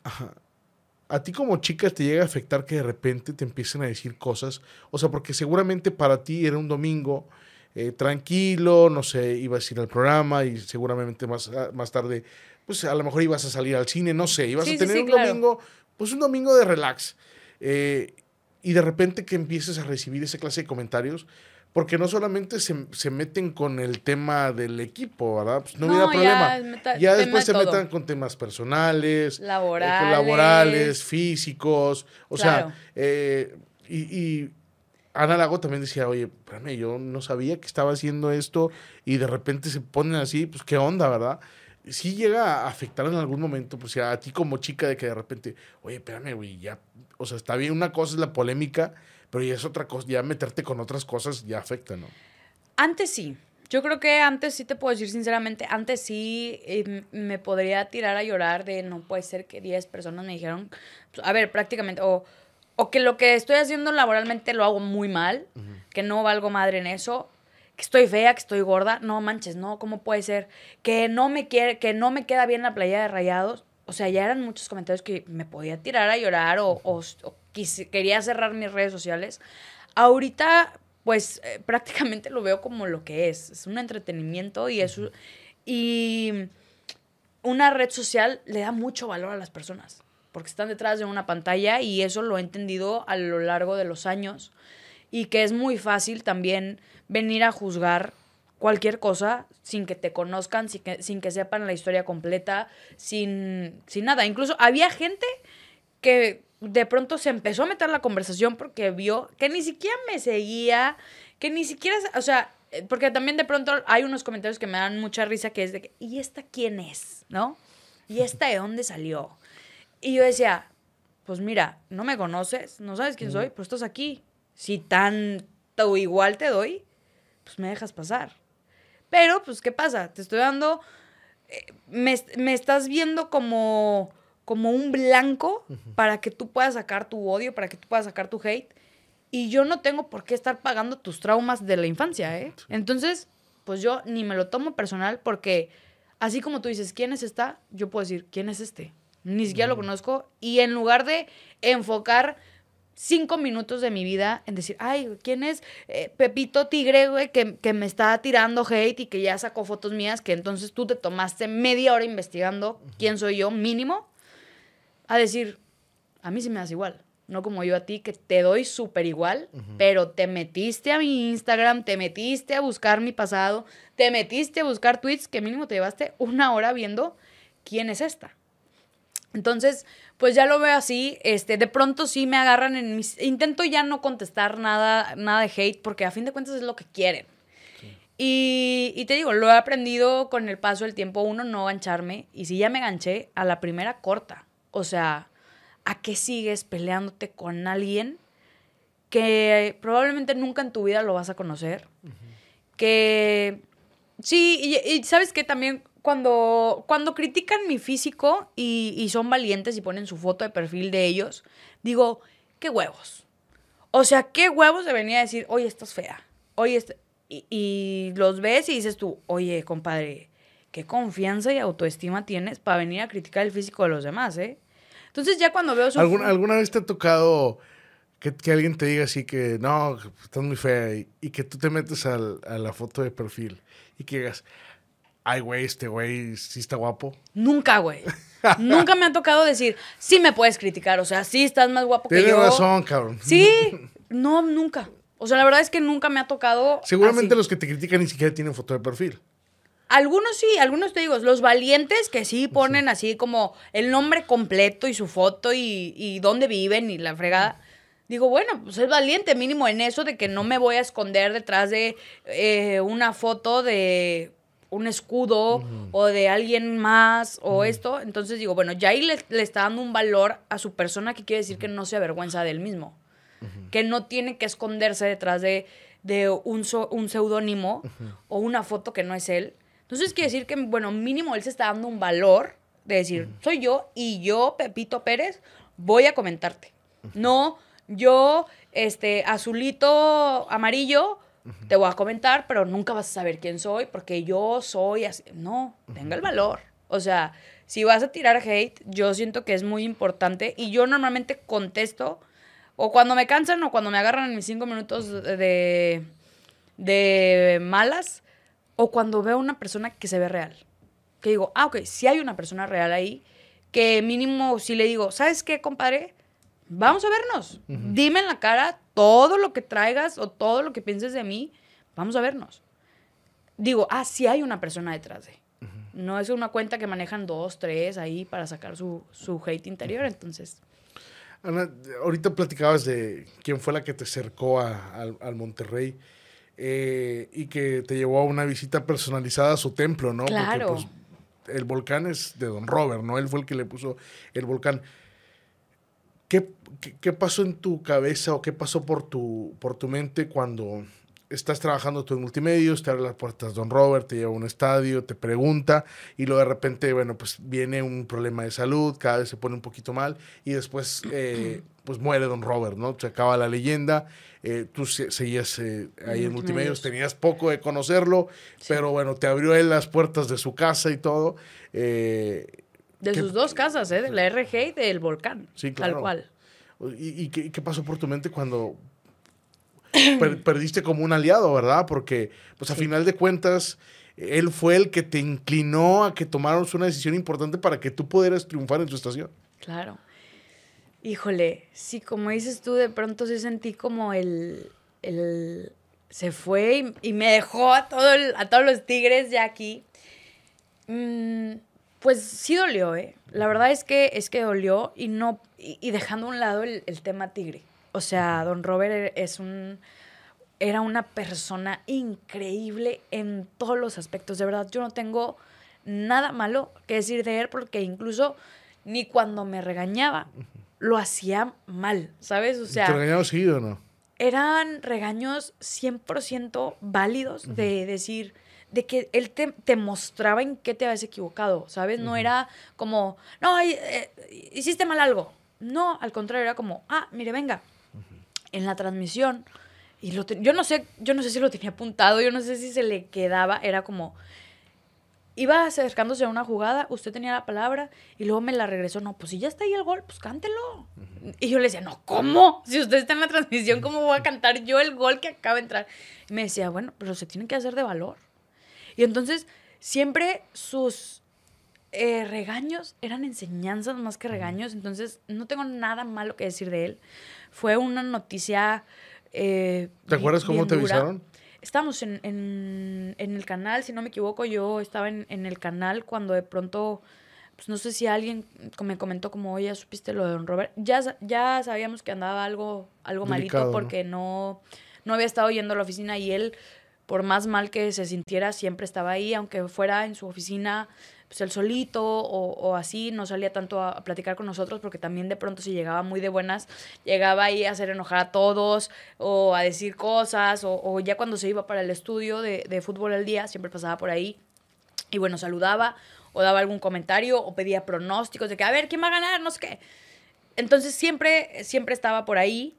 ¿A ti como chica te llega a afectar que de repente te empiecen a decir cosas? O sea, porque seguramente para ti era un domingo eh, tranquilo, no sé, ibas a ir al programa y seguramente más, ah, más tarde, pues a lo mejor ibas a salir al cine, no sé, ibas Sí, a tener sí, un claro. domingo, pues un domingo de relax. Eh, y de repente que empieces a recibir esa clase de comentarios, porque no solamente se, se meten con el tema del equipo, ¿verdad? Pues no, No, hubiera problema. meta- ya después se todo. metan con temas personales, eh, Laborales. laborales, físicos, o Claro. sea, eh, y, y Ana Lago también decía, oye, espérame, yo no sabía que estaba haciendo esto y de repente se ponen así, pues qué onda, ¿verdad? Sí llega a afectar en algún momento, pues a ti como chica de que de repente, oye, espérame, güey, ya, o sea, está bien, una cosa es la polémica, pero ya es otra cosa, ya meterte con otras cosas ya afecta, ¿no? Antes sí. Yo creo que antes sí te puedo decir sinceramente, antes sí eh, me podría tirar a llorar de no puede ser que 10 personas me dijeron, pues, a ver, prácticamente, o, o que lo que estoy haciendo laboralmente lo hago muy mal, que no valgo madre en eso, que estoy fea, que estoy gorda, no manches, no, ¿cómo puede ser? Que no me quiere, que no me queda bien la playa de rayados. O sea, ya eran muchos comentarios que me podía tirar a llorar o, o- o quise- quería cerrar mis redes sociales. Ahorita, pues eh, prácticamente lo veo como lo que es. Es un entretenimiento y es y una red social le da mucho valor a las personas porque están detrás de una pantalla y eso lo he entendido a lo largo de los años y que es muy fácil también venir a juzgar cualquier cosa sin que te conozcan, sin que, sin que sepan la historia completa, sin, sin nada. Incluso había gente que de pronto se empezó a meter la conversación porque vio que ni siquiera me seguía, que ni siquiera, o sea, eh, porque también de pronto hay unos comentarios que me dan mucha risa que es de que, ¿y esta quién es? ¿No? ¿Y esta de dónde salió? Y yo decía, pues mira, no me conoces, no sabes quién soy, pero estás aquí. Si tanto igual te doy, pues me dejas pasar. Pero, pues, ¿qué pasa? Te estoy dando, eh, me, me estás viendo como, como un blanco para que tú puedas sacar tu odio, para que tú puedas sacar tu hate. Y yo no tengo por qué estar pagando tus traumas de la infancia, ¿eh? Entonces, pues yo ni me lo tomo personal porque así como tú dices, ¿quién es esta? Yo puedo decir, ¿quién es este? Ni siquiera lo conozco. Y en lugar de enfocar cinco minutos de mi vida en decir, ay, ¿quién es eh, Pepito Tigre, güey, que, que, me está tirando hate y que ya sacó fotos mías, que entonces tú te tomaste media hora investigando quién soy yo, mínimo, a decir, a mí sí me das igual. No como yo a ti, que te doy súper igual, pero te metiste a mi Instagram, te metiste a buscar mi pasado, te metiste a buscar tweets que mínimo te llevaste una hora viendo quién es esta. Entonces, pues ya lo veo así, este, de pronto sí me agarran en mis... Intento ya no contestar nada, nada de hate, porque a fin de cuentas es lo que quieren. Y, y, te digo, lo he aprendido con el paso del tiempo, uno, no gancharme, y si ya me ganché, a la primera corta. O sea, ¿a qué sigues peleándote con alguien que probablemente nunca en tu vida lo vas a conocer? Que sí, y, y sabes que también cuando, cuando critican mi físico y, son valientes y ponen su foto de perfil de ellos, digo, qué huevos. O sea, qué huevos de venir a decir, oye, estás fea. Oye, y, y, los ves y dices tú, oye, compadre, qué confianza y autoestima tienes para venir a criticar el físico de los demás, ¿eh? Entonces ya cuando veo su... ¿Alguna, ¿Alguna vez te ha tocado que, alguien te diga así que, no, estás muy fea y, que tú te metes a la foto de perfil y que digas, ay, güey, este güey sí está guapo. Nunca, güey. Nunca me ha tocado decir, sí me puedes criticar, o sea, sí estás más guapo que yo. Tienes razón, cabrón. Sí, no, nunca. O sea, la verdad es que nunca me ha tocado. Seguramente los que te critican ni siquiera tienen foto de perfil. Algunos sí, algunos te digo, los valientes que sí ponen así como el nombre completo y su foto y, y dónde viven y la fregada. Digo, bueno, pues es valiente mínimo en eso de que no me voy a esconder detrás de eh, una foto de un escudo o de alguien más o esto. Entonces digo, bueno, ya ahí le, está dando un valor a su persona que quiere decir que no se avergüenza del mismo. Que no tiene que esconderse detrás de, de un, un seudónimo o una foto que no es él. Entonces quiere decir que, bueno, mínimo él se está dando un valor de decir, soy yo y yo, Pepito Pérez, voy a comentarte. No, yo, este, azulito, amarillo, te voy a comentar, pero nunca vas a saber quién soy porque yo soy así. No, tenga el valor. O sea, si vas a tirar hate, yo siento que es muy importante y yo normalmente contesto o cuando me cansan o cuando me agarran en mis cinco minutos de, de malas o cuando veo una persona que se ve real. Que digo, ah, ok, si hay una persona real ahí, que mínimo si le digo, ¿sabes qué, compadre? Vamos a vernos. Dime en la cara todo lo que traigas o todo lo que pienses de mí. Vamos a vernos. Digo, ah, sí hay una persona detrás de. No es una cuenta que manejan dos, tres ahí para sacar su, su hate interior. Entonces. Ana, ahorita platicabas de quién fue la que te acercó al, al, Monterrey eh, y que te llevó a una visita personalizada a su templo, ¿no? Claro. Porque pues, el volcán es de Don Robert, ¿no? Él fue el que le puso el volcán. ¿Qué, qué, pasó en tu cabeza o qué pasó por tu, por tu mente cuando estás trabajando tú en multimedios, te abre las puertas Don Robert, te lleva a un estadio, te pregunta y luego de repente, bueno, pues viene un problema de salud, cada vez se pone un poquito mal y después eh, pues muere Don Robert, ¿no? Se acaba la leyenda, eh, tú seguías eh, ahí en multimedios, tenías poco de conocerlo, pero bueno, te abrió él las puertas de su casa y todo. De sus dos casas, ¿eh? De la RG y del volcán. Sí, claro. Tal cual. ¿Y, qué, pasó por tu mente cuando perdiste como un aliado, verdad? Porque, pues a final de cuentas, él fue el que te inclinó a que tomaras una decisión importante para que tú pudieras triunfar en tu estación. Claro. Híjole, sí, como dices tú, de pronto sí sentí como el... el se fue y, me dejó a, todo a todos los tigres ya aquí. Mm, pues sí dolió, ¿eh? La verdad es que, es que dolió y no, y, dejando a un lado el, tema tigre. O sea, don Robert es un, era una persona increíble en todos los aspectos. De verdad, yo no tengo nada malo que decir de él porque incluso ni cuando me regañaba lo hacía mal, ¿sabes? O sea... ¿Te regañaba seguido o no? Eran regaños 100% válidos de decir de que él te, mostraba en qué te habías equivocado, ¿sabes? No era como, no, eh, hiciste mal algo. No, al contrario, era como, ah, mire, venga, en la transmisión, y lo yo no sé, yo no sé si lo tenía apuntado, yo no sé si se le quedaba, era como, iba acercándose a una jugada, usted tenía la palabra y luego me la regresó. No, pues si ya está ahí el gol, pues cántelo. Y yo le decía, no, ¿cómo? Si usted está en la transmisión, ¿cómo voy a cantar yo el gol que acaba de entrar? Y me decía, bueno, pero se tiene que hacer de valor. Y entonces, siempre sus eh, regaños eran enseñanzas más que regaños. Entonces, no tengo nada malo que decir de él. Fue una noticia. Eh, ¿Te acuerdas cómo te avisaron? Estábamos en, en- en el canal, si no me equivoco, yo estaba en, en el canal cuando de pronto, pues no sé si alguien me comentó como, oye, ¿ya supiste lo de Don Robert? Ya, ya sabíamos que andaba algo, algo Delicado, malito ¿no? porque no, no había estado yendo a la oficina y él, por más mal que se sintiera, siempre estaba ahí, aunque fuera en su oficina, pues él solito o, o así, no salía tanto a, platicar con nosotros porque también de pronto si llegaba muy de buenas, llegaba ahí a hacer enojar a todos o a decir cosas o, o ya cuando se iba para el estudio de, de fútbol al día, siempre pasaba por ahí y bueno, saludaba o daba algún comentario o pedía pronósticos de que a ver, ¿quién va a ganar? No sé qué. Entonces siempre, siempre estaba por ahí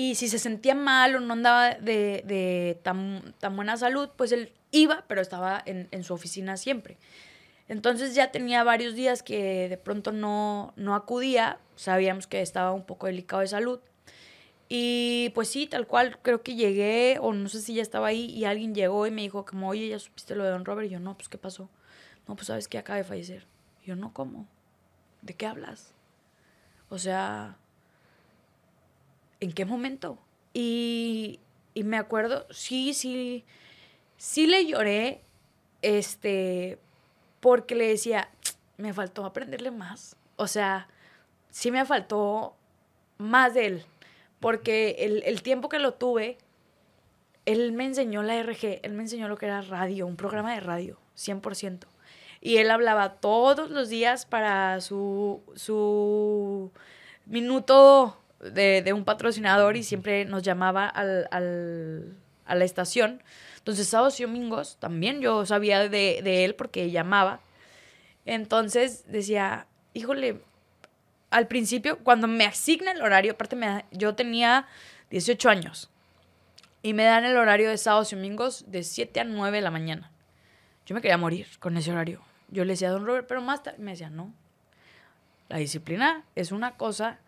y si se sentía mal o no andaba de, de tan, tan buena salud, pues él iba, pero estaba en, en su oficina siempre. Entonces ya tenía varios días que de pronto no, no acudía, sabíamos que estaba un poco delicado de salud. Y pues sí, tal cual, creo que llegué, o no sé si ya estaba ahí, y alguien llegó y me dijo como, oye, ¿ya supiste lo de Don Robert? Y yo, no, pues, ¿qué pasó? No, pues, ¿sabes que acaba de fallecer? Y yo, no, ¿cómo? ¿De qué hablas? O sea, ¿en qué momento? Y, y me acuerdo, sí, sí, sí le lloré, este, porque le decía, me faltó aprenderle más. O sea, sí me faltó más de él, porque el, el tiempo que lo tuve, él me enseñó la RG, él me enseñó lo que era radio, un programa de radio, 100%. Y él hablaba todos los días para su, su minuto de, de un patrocinador y siempre nos llamaba al, al- a la estación. Entonces, sábados y domingos también yo sabía de, de él porque llamaba. Entonces decía, híjole, al principio, cuando me asigna el horario, aparte me yo tenía 18 años y me dan el horario de sábados y domingos de 7 a 9 de la mañana. Yo me quería morir con ese horario. Yo le decía a don Robert, pero más tarde me decía, no. La disciplina es una cosa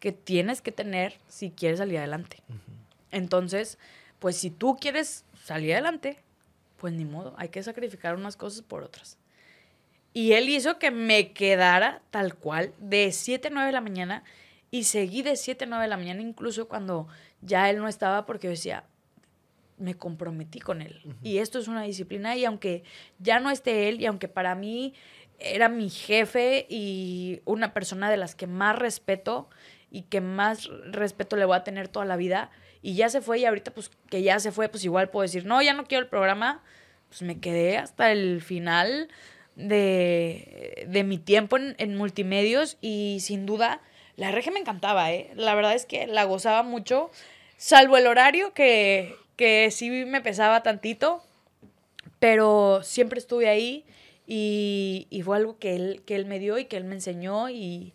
que tienes que tener si quieres salir adelante. Entonces, pues si tú quieres salir adelante, pues ni modo, hay que sacrificar unas cosas por otras. Y él hizo que me quedara tal cual de 7 a 9 de la mañana y seguí de 7 a 9 de la mañana incluso cuando ya él no estaba porque yo decía, me comprometí con él. Y esto es una disciplina y aunque ya no esté él y aunque para mí era mi jefe y una persona de las que más respeto y que más respeto le voy a tener toda la vida y ya se fue y ahorita pues que ya se fue pues igual puedo decir, no, ya no quiero el programa, pues me quedé hasta el final de, de mi tiempo en, en multimedios y sin duda la RG me encantaba, ¿eh? La verdad es que la gozaba mucho, salvo el horario que, que sí me pesaba tantito, pero siempre estuve ahí y, y fue algo que él, que él me dio y que él me enseñó y,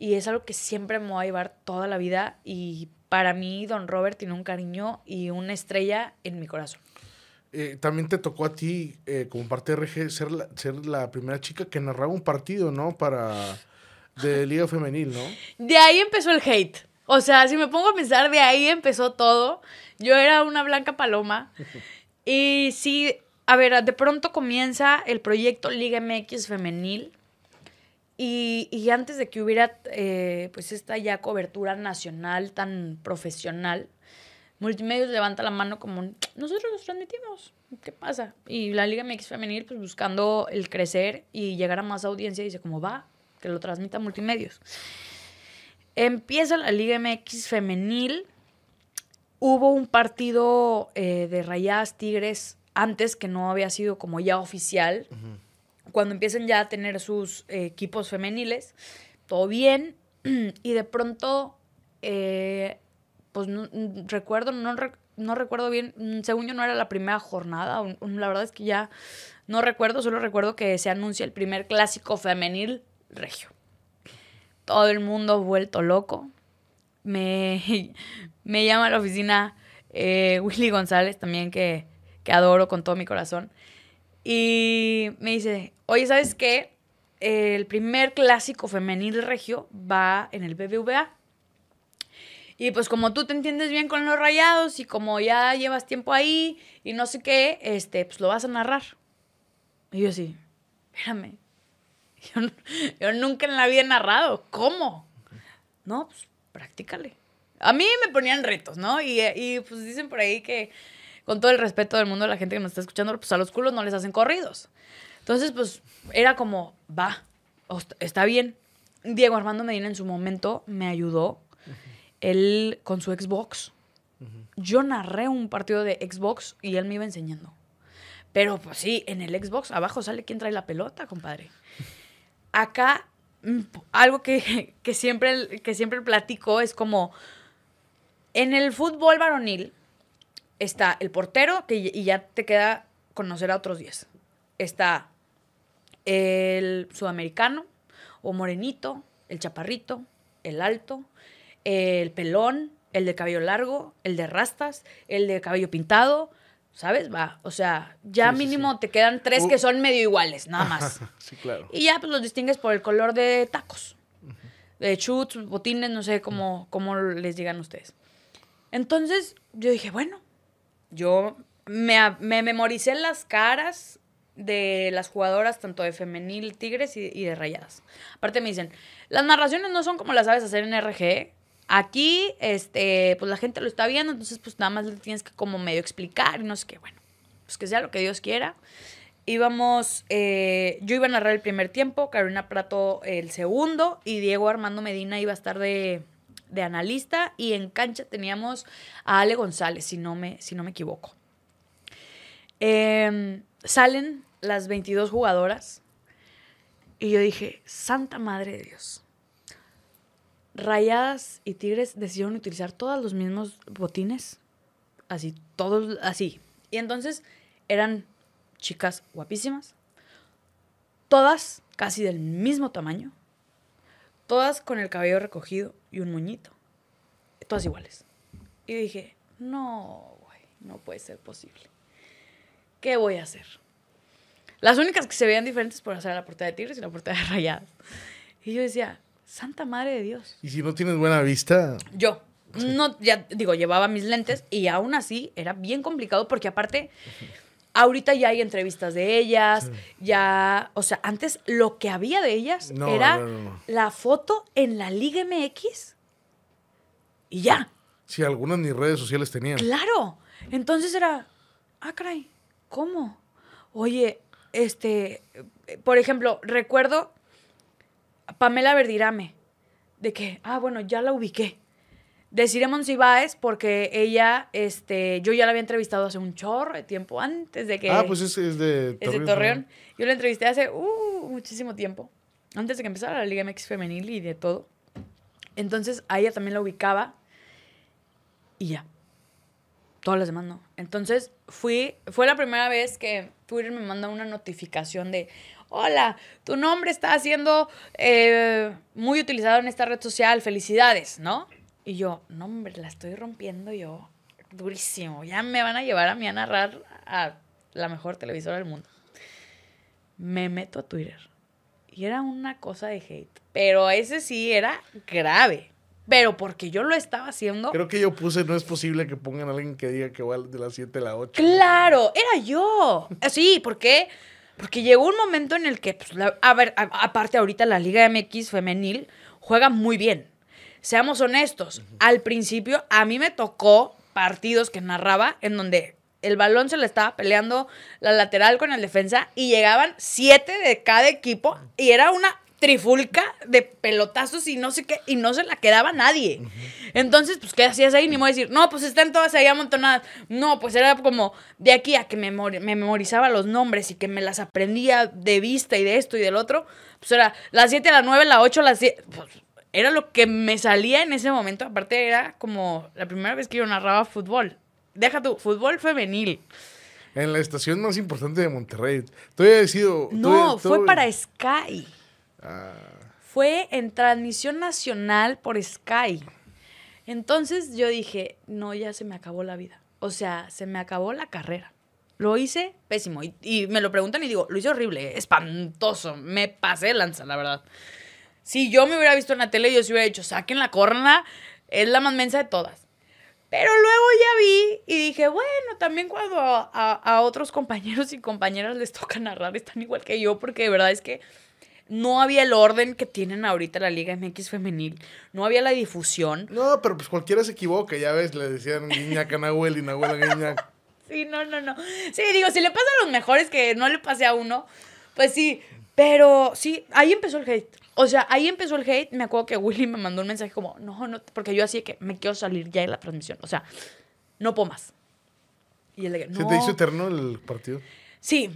y es algo que siempre me va a llevar toda la vida y para mí Don Robert tiene un cariño y una estrella en mi corazón. Eh, también te tocó a ti, eh, como parte de RG, ser la, ser la primera chica que narraba un partido, ¿no? Para... De Liga Femenil, ¿no? De ahí empezó el hate. O sea, si me pongo a pensar, de ahí empezó todo. Yo era una blanca paloma. Y sí, a ver, de pronto comienza el proyecto Liga MX Femenil. Y, y antes de que hubiera, eh, pues, esta ya cobertura nacional tan profesional, Multimedios levanta la mano como, nosotros los transmitimos, ¿qué pasa? Y la Liga MX Femenil, pues, buscando el crecer y llegar a más audiencia, dice, como va? Que lo transmita Multimedios. Empieza la Liga MX femenil. Hubo un partido eh, de Rayadas Tigres antes que no había sido como ya oficial. Cuando empiezan ya a tener sus equipos femeniles, todo bien. y de pronto, eh, pues recuerdo, no, no recuerdo bien, mm, según yo no era la primera jornada. La verdad es que ya no recuerdo, solo recuerdo que se anuncia el primer clásico femenil regio todo el mundo vuelto loco. Me, me llama a la oficina eh, Willy González, también que, que adoro con todo mi corazón. Y me dice, oye, ¿sabes qué? El primer clásico femenil regio va en el BBVA. Y pues como tú te entiendes bien con los rayados y como ya llevas tiempo ahí y no sé qué, este, pues lo vas a narrar. Y yo así, espérame. Yo, yo nunca en la vida he narrado. ¿Cómo? No, pues practícale. A mí me ponían retos, ¿no? Y, y pues dicen por ahí que con todo el respeto del mundo de la gente que nos está escuchando, pues a los culos no les hacen corridos. Entonces, pues era como, va, está bien. Diego Armando Medina en su momento me ayudó. Él con su Xbox. Yo narré un partido de Xbox y él me iba enseñando. Pero pues sí, en el Xbox abajo sale quién trae la pelota, compadre. Acá, mm, algo que, que siempre, que siempre platico es como, en el fútbol varonil está el portero, que, y ya te queda conocer a otros 10. Está el sudamericano, o morenito, el chaparrito, el alto, el pelón, el de cabello largo, el de rastas, el de cabello pintado, ¿sabes? Va, o sea, ya mínimo te quedan tres que uh. son medio iguales, nada más. sí, claro. Y ya pues los distingues por el color de tacos, de chuts, botines, no sé cómo, cómo les digan ustedes. Entonces yo dije, bueno, yo me, me memoricé las caras de las jugadoras, tanto de femenil Tigres y, y, de rayadas. Aparte me dicen, las narraciones no son como las sabes hacer en RG. Aquí, este, pues la gente lo está viendo, entonces pues nada más le tienes que como medio explicar y no sé qué. Bueno, pues que sea lo que Dios quiera. Íbamos, eh, yo iba a narrar el primer tiempo, Carolina Prato el segundo y Diego Armando Medina iba a estar de, de analista y en cancha teníamos a Ale González, si no me, si no me equivoco. Em, salen las 22 jugadoras y yo dije, Santa Madre de Dios. Rayadas y Tigres decidieron utilizar todos los mismos botines. Así, todos así. Y entonces eran chicas guapísimas. Todas casi del mismo tamaño. Todas con el cabello recogido y un moñito. Todas iguales. Y dije, no, güey, no puede ser posible. ¿Qué voy a hacer? Las únicas que se veían diferentes por hacer la portada de Tigres y la portada de Rayadas. Y yo decía, Santa Madre de Dios. ¿Y si no tienes buena vista? Yo. No, ya digo, llevaba mis lentes y aún así era bien complicado porque aparte, ahorita ya hay entrevistas de ellas, ya, o sea, antes lo que había de ellas era la foto en la Liga MX y ya. Si algunas ni redes sociales tenían. Claro. Entonces era, ah, caray, ¿cómo? Oye, este, por ejemplo, recuerdo Pamela Verdirame, de que, ah, bueno, ya la ubiqué. De Ciremon Cibáez, porque ella, este, yo ya la había entrevistado hace un chorro de tiempo antes de que... Ah, pues es, es de Torreón. Es de Torreón. Yo la entrevisté hace, uh, muchísimo tiempo. Antes de que empezara la Liga MX femenil y de todo. Entonces, a ella también la ubicaba. Y ya. Todas las demás no. Entonces, fui, fue la primera vez que Twitter me manda una notificación de, hola, tu nombre está siendo eh, muy utilizado en esta red social, felicidades, ¿no? Y yo, no, hombre, la estoy rompiendo yo durísimo. Ya me van a llevar a mí a narrar a la mejor televisora del mundo. Me meto a Twitter. Y era una cosa de hate. Pero ese sí era grave pero porque yo lo estaba haciendo. Creo que yo puse, no es posible que pongan a alguien que diga que va de las 7 a las 8. Claro, era yo. Sí, ¿por qué? Porque llegó un momento en el que, pues, a ver, aparte ahorita la Liga MX femenil juega muy bien. Seamos honestos, al principio a mí me tocó partidos que narraba en donde el balón se le estaba peleando la lateral con el defensa y llegaban siete de cada equipo y era una trifulca de pelotazos y no sé qué, y no se la quedaba nadie. Entonces, pues, ¿qué hacías ahí? Ni a decir, no, pues están todas ahí amontonadas. No, pues era como de aquí a que me, me memorizaba los nombres y que me las aprendía de vista y de esto y del otro. Pues era las 7, las 9, las 8, las 7. Pues, era lo que me salía en ese momento. Aparte, era como la primera vez que yo narraba fútbol. Deja tu fútbol femenil. En la estación más importante de Monterrey. Todavía he sido. No, fue para Sky. Fue en transmisión nacional por Sky. Entonces yo dije, no, ya se me acabó la vida. O sea, se me acabó la carrera. Lo hice pésimo. Y, y me lo preguntan y digo, lo hice horrible, espantoso. Me pasé lanza, la verdad. Si yo me hubiera visto en la tele, yo se hubiera dicho, saquen la córnea, es la más mensa de todas. Pero luego ya vi y dije, bueno, también cuando a, a- a otros compañeros y compañeras les toca narrar, están igual que yo, porque de verdad es que no había el orden que tienen ahorita la Liga MX femenil, no había la difusión. No, pero pues cualquiera se equivoca, ya ves, le decían Guiñac a Nahuel y Nahuel a Guiñac. Sí, no, no, no. Sí, digo, si le pasa a los mejores que no le pase a uno, pues sí. Pero sí, ahí empezó el hate. O sea, ahí empezó el hate. Me acuerdo que Willy me mandó un mensaje como, no, no, porque yo así que me quiero salir ya de la transmisión. O sea, no puedo más. Y él de que, ¿Se no. te hizo eterno el partido? Sí,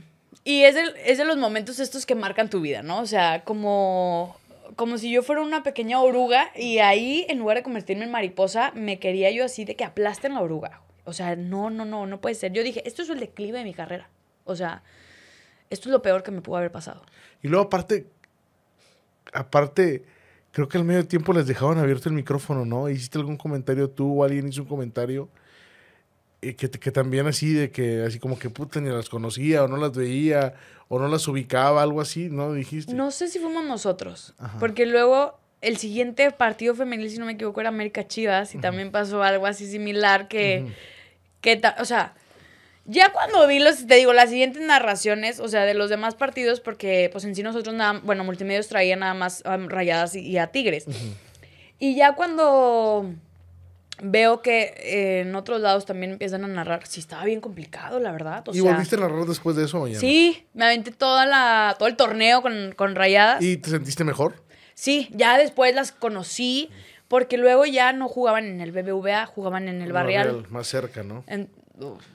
y es de, es de los momentos estos que marcan tu vida, ¿no? O sea, como, como si yo fuera una pequeña oruga y ahí, en lugar de convertirme en mariposa, me quería yo así de que aplasten la oruga. O sea, no, no, no, no puede ser. Yo dije, esto es el declive de mi carrera. O sea, esto es lo peor que me pudo haber pasado. Y luego aparte, aparte, creo que al medio tiempo les dejaban abierto el micrófono, ¿no? ¿Hiciste algún comentario tú o alguien hizo un comentario? eh, que, que también así de que, así como que puta, ni las conocía o no las veía o no las ubicaba, algo así, ¿no? Dijiste. No sé si fuimos nosotros, Ajá. porque luego el siguiente partido femenil, si no me equivoco, era América Chivas y también pasó algo así similar que, que ta- o sea, ya cuando vi los, te digo, las siguientes narraciones, o sea, de los demás partidos, porque pues en sí nosotros nada, bueno, Multimedios traía nada más um, rayadas y, y a Tigres. Y ya cuando veo que eh, en otros lados también empiezan a narrar, sí estaba bien complicado, la verdad. O ¿Y sea, volviste a narrar después de eso no? Sí, me aventé toda la, todo el torneo con, con rayadas. ¿Y te sentiste mejor? Sí, ya después las conocí, porque luego ya no jugaban en el BBVA, jugaban en el Barrial. Más cerca, ¿no? En-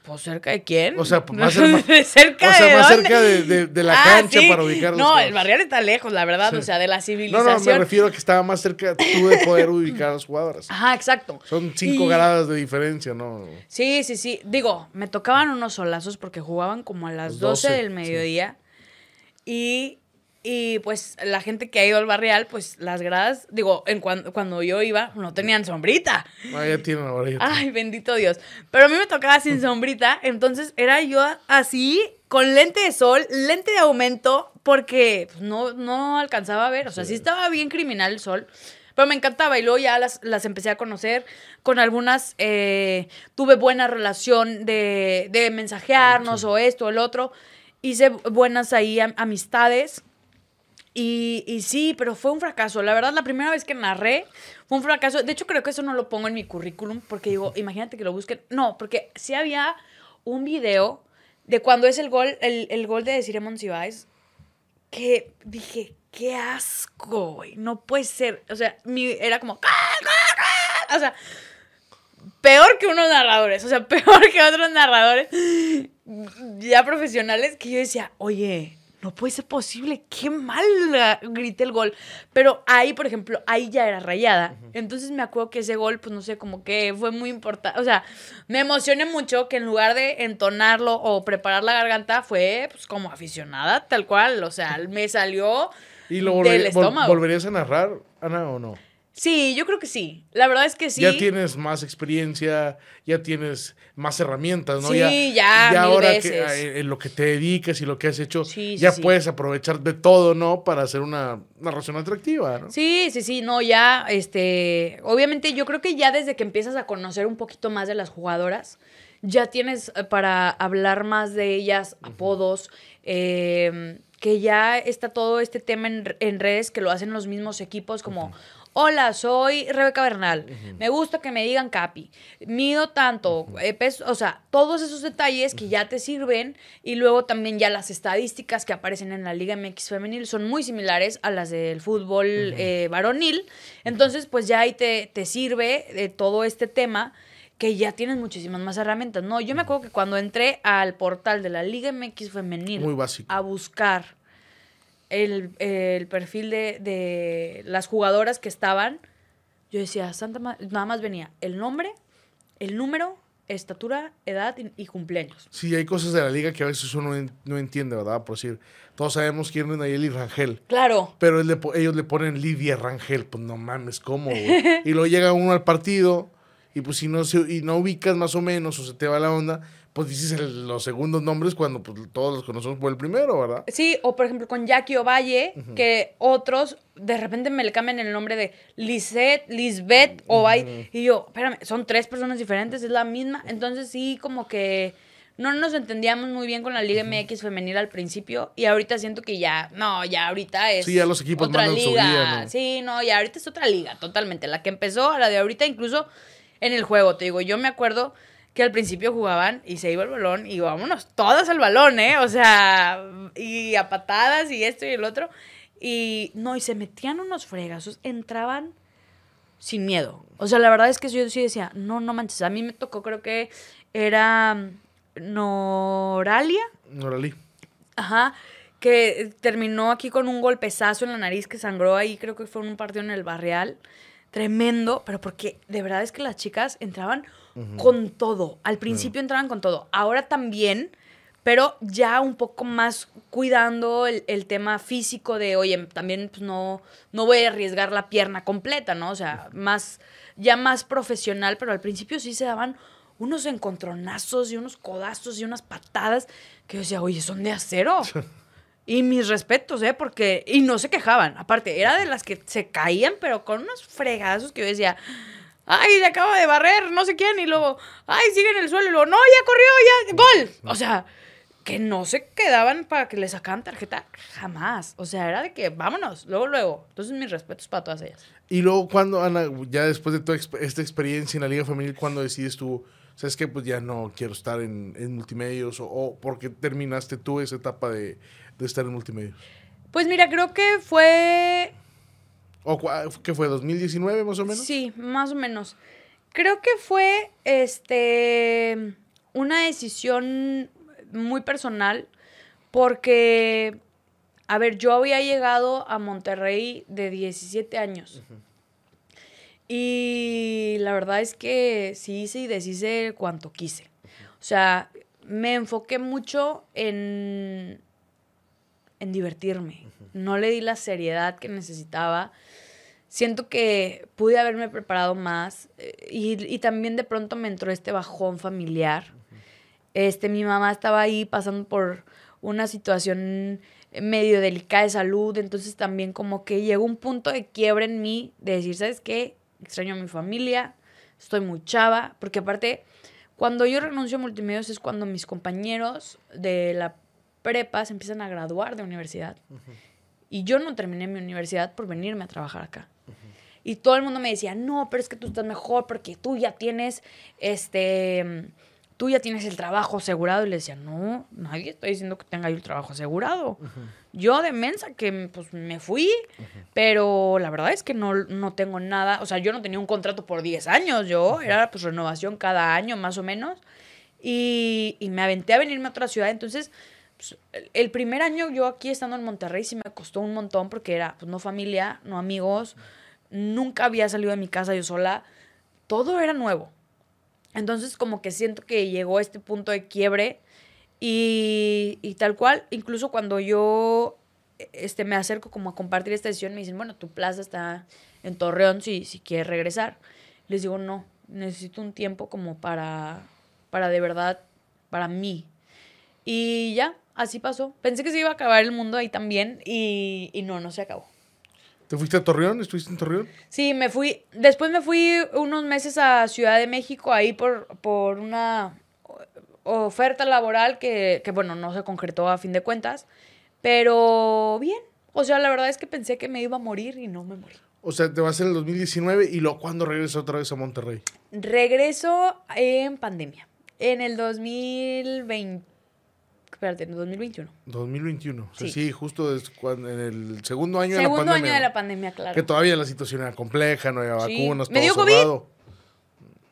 pues cerca de quién? O sea, más cerca- o sea, de más dónde? cerca de- de- de la Ah, cancha sí. para ubicar los No, el barrial está lejos, la verdad, Sí. o sea, de la No, civilización. no, me refiero a que estaba más cerca tú de poder ubicar a las jugadoras. Ajá, exacto. Son cinco Y- gradas de diferencia, ¿no? Sí, sí, sí. Digo, me tocaban unos solazos porque jugaban como a las Los 12, 12, del sí. mediodía. Y, y pues la gente que ha ido al barrial, pues las gradas, digo, en cuan- cuando yo iba, no tenían sombrita. Ya tienen ahora. ya tienen. Ay, bendito Dios. Pero a mí me tocaba sin sombrita, entonces era yo así, con lente de sol, lente de aumento, porque pues, no, no alcanzaba a ver. O sea, sí estaba bien criminal el sol. Pero me encantaba y luego ya las, las empecé a conocer. Con algunas eh, tuve buena relación de, de mensajearnos o esto o el otro. Hice buenas ahí am- amistades. Y, y sí, pero fue un fracaso. La verdad, la primera vez que narré fue un fracaso. De hecho, creo que eso no lo pongo en mi currículum porque digo, imagínate que lo busquen. No, porque sí había un video de cuando es el gol, el, el gol de Desiree Monsiváis que dije, qué asco, güey. No puede ser. O sea, mi, era como. O sea, peor que unos narradores. O sea, peor que otros narradores ya profesionales que yo decía, oye, no puede ser posible, qué mal la- grité el gol. Pero ahí, por ejemplo, ahí ya era rayada. Entonces me acuerdo que ese gol, pues no sé, como que fue muy importante. O sea, me emocioné mucho que en lugar de entonarlo o preparar la garganta, fue pues como aficionada, tal cual. O sea, me salió ¿Y lo del estómago. volverías a narrar, Ana, o no? Sí, yo creo que sí. La verdad es que sí. Ya tienes más experiencia, ya tienes más herramientas, ¿no? Sí, ya, mil ahora veces. que eh, en lo que te dedicas y lo que has hecho, Sí, ya sí. puedes aprovechar de todo, ¿no? Para hacer una narración atractiva, ¿no? Sí, sí, sí, no, ya, este, obviamente yo creo que ya desde que empiezas a conocer un poquito más de las jugadoras, ya tienes eh, para hablar más de ellas, apodos, eh, que ya está todo este tema en, en redes que lo hacen los mismos equipos como... Hola, soy Rebeca Bernal. Me gusta que me digan Capi. Mido tanto. eh, peso- o sea, todos esos detalles que ya te sirven. Y luego también ya las estadísticas que aparecen en la Liga MX femenil son muy similares a las del fútbol eh, varonil. Entonces, pues ya ahí te, te sirve de todo este tema que ya tienes muchísimas más herramientas. No, yo me acuerdo que cuando entré al portal de la Liga MX femenil Muy básico. a buscar el, el perfil de, de las jugadoras que estaban, yo decía, Santa Ma- nada más venía el nombre, el número, estatura, edad y, y cumpleaños. Sí, hay cosas de la liga que a veces uno no en- no entiende, ¿verdad? Por decir, todos sabemos quién es Nayeli Rangel. Claro. Pero él le po- ellos le ponen Lidia Rangel, pues no mames, ¿cómo? güey? y luego llega uno al partido y pues si no, y no ubicas más o menos o se te va la onda, pues dices el- los segundos nombres cuando pues, todos los conocemos por el primero, ¿verdad? Sí, o por ejemplo con Jackie Ovalle, que otros de repente me le cambian el nombre de Lisette, Lisbeth Ovalle. Y yo, espérame, son tres personas diferentes, es la misma. Entonces sí, como que no nos entendíamos muy bien con la Liga MX femenil al principio. Y ahorita siento que ya, no, ya ahorita es. Sí, ya los equipos otra mandan su liga. guía, ¿no? Sí, no, ya ahorita es otra liga, totalmente. La que empezó, a la de ahorita, incluso en el juego, te digo, yo me acuerdo que al principio jugaban y se iba el balón y vámonos todas al balón, ¿eh? O sea, y a patadas y esto y el otro. Y no, y se metían unos fregazos, entraban sin miedo. O sea, la verdad es que yo sí decía, no, no manches, a mí me tocó, creo que era mm, Noralia. Órale. Ajá, que terminó aquí con un golpezazo en la nariz que sangró ahí, creo que fue en un partido en el Barreal. Tremendo, pero porque de verdad es que las chicas entraban con todo. Al principio entraban con todo. Ahora también, pero ya un poco más cuidando el, el tema físico de, oye, también pues, no, no voy a arriesgar la pierna completa, ¿no? O sea, más, ya más profesional, pero al principio sí se daban unos encontronazos y unos codazos y unas patadas que yo decía, oye, son de acero. Y mis respetos, ¿eh? Porque. Y no se quejaban. Aparte, era de las que se caían, pero con unos fregazos que yo decía. Ay, se acaba de barrer, no sé quién. Y luego, ay, sigue en el suelo. Y luego, no, ya corrió, ya, gol. O sea, que no se quedaban para que le sacaban tarjeta jamás. O sea, era de que vámonos, luego, luego. Entonces, mis respetos para todas ellas. Y luego, cuando, Ana, ya después de toda esta experiencia en la Liga Femenil, cuando decides tú, sabes que pues ya no quiero estar en, en multimedios o, o por qué terminaste tú esa etapa de, de estar en multimedios? Pues mira, creo que fue ¿O qué fue, 2019 más o menos? Sí, más o menos. Creo que fue este una decisión muy personal porque a ver, yo había llegado a Monterrey de 17 años. Y la verdad es que sí hice y deshice cuanto quise. O sea, me enfoqué mucho en, en divertirme. No le di la seriedad que necesitaba. Siento que pude haberme preparado más eh, y, y también de pronto me entró este bajón familiar. Este, mi mamá estaba ahí pasando por una situación medio delicada de salud, entonces también como que llegó un punto de quiebre en mí de decir, ¿sabes qué? Extraño a mi familia, estoy muy chava, porque aparte, cuando yo renuncio a multimedios es cuando mis compañeros de la prepa se empiezan a graduar de universidad. Y yo no terminé mi universidad por venirme a trabajar acá. Y todo el mundo me decía, no, pero es que tú estás mejor porque tú ya tienes, este, tú ya tienes el trabajo asegurado. Y le decía, no, nadie está diciendo que tenga yo el trabajo asegurado. Yo de mensa que pues me fui, pero la verdad es que no, no tengo nada. O sea, yo no tenía un contrato por 10 años, yo era pues renovación cada año más o menos. Y, y me aventé a venirme a otra ciudad. Entonces, pues, el- el primer año yo aquí estando en Monterrey sí me costó un montón porque era pues no familia, no amigos, nunca había salido de mi casa yo sola, todo era nuevo. Entonces como que siento que llegó a este punto de quiebre y, y tal cual, incluso cuando yo este, me acerco como a compartir esta decisión, me dicen, bueno, tu plaza está en Torreón si, si quieres regresar. Les digo, no, necesito un tiempo como para, para de verdad, para mí. Y ya, así pasó. Pensé que se iba a acabar el mundo ahí también y, y no, no se acabó. ¿Te fuiste a Torreón? ¿Estuviste en Torreón? Sí, me fui. Después me fui unos meses a Ciudad de México ahí por, por una oferta laboral que, que, bueno, no se concretó a fin de cuentas. Pero bien. O sea, la verdad es que pensé que me iba a morir y no me morí. O sea, te vas en el 2019 y luego, ¿cuándo regresas otra vez a Monterrey? Regreso en pandemia. En el 2020. Espérate, en el 2021. 2021. O sea, Sí. sí, justo cuando- en el segundo año de la Segundo pandemia. año de la pandemia, claro. Que todavía la situación era compleja, no había Sí. vacunas, Me todo dio COVID. cerrado.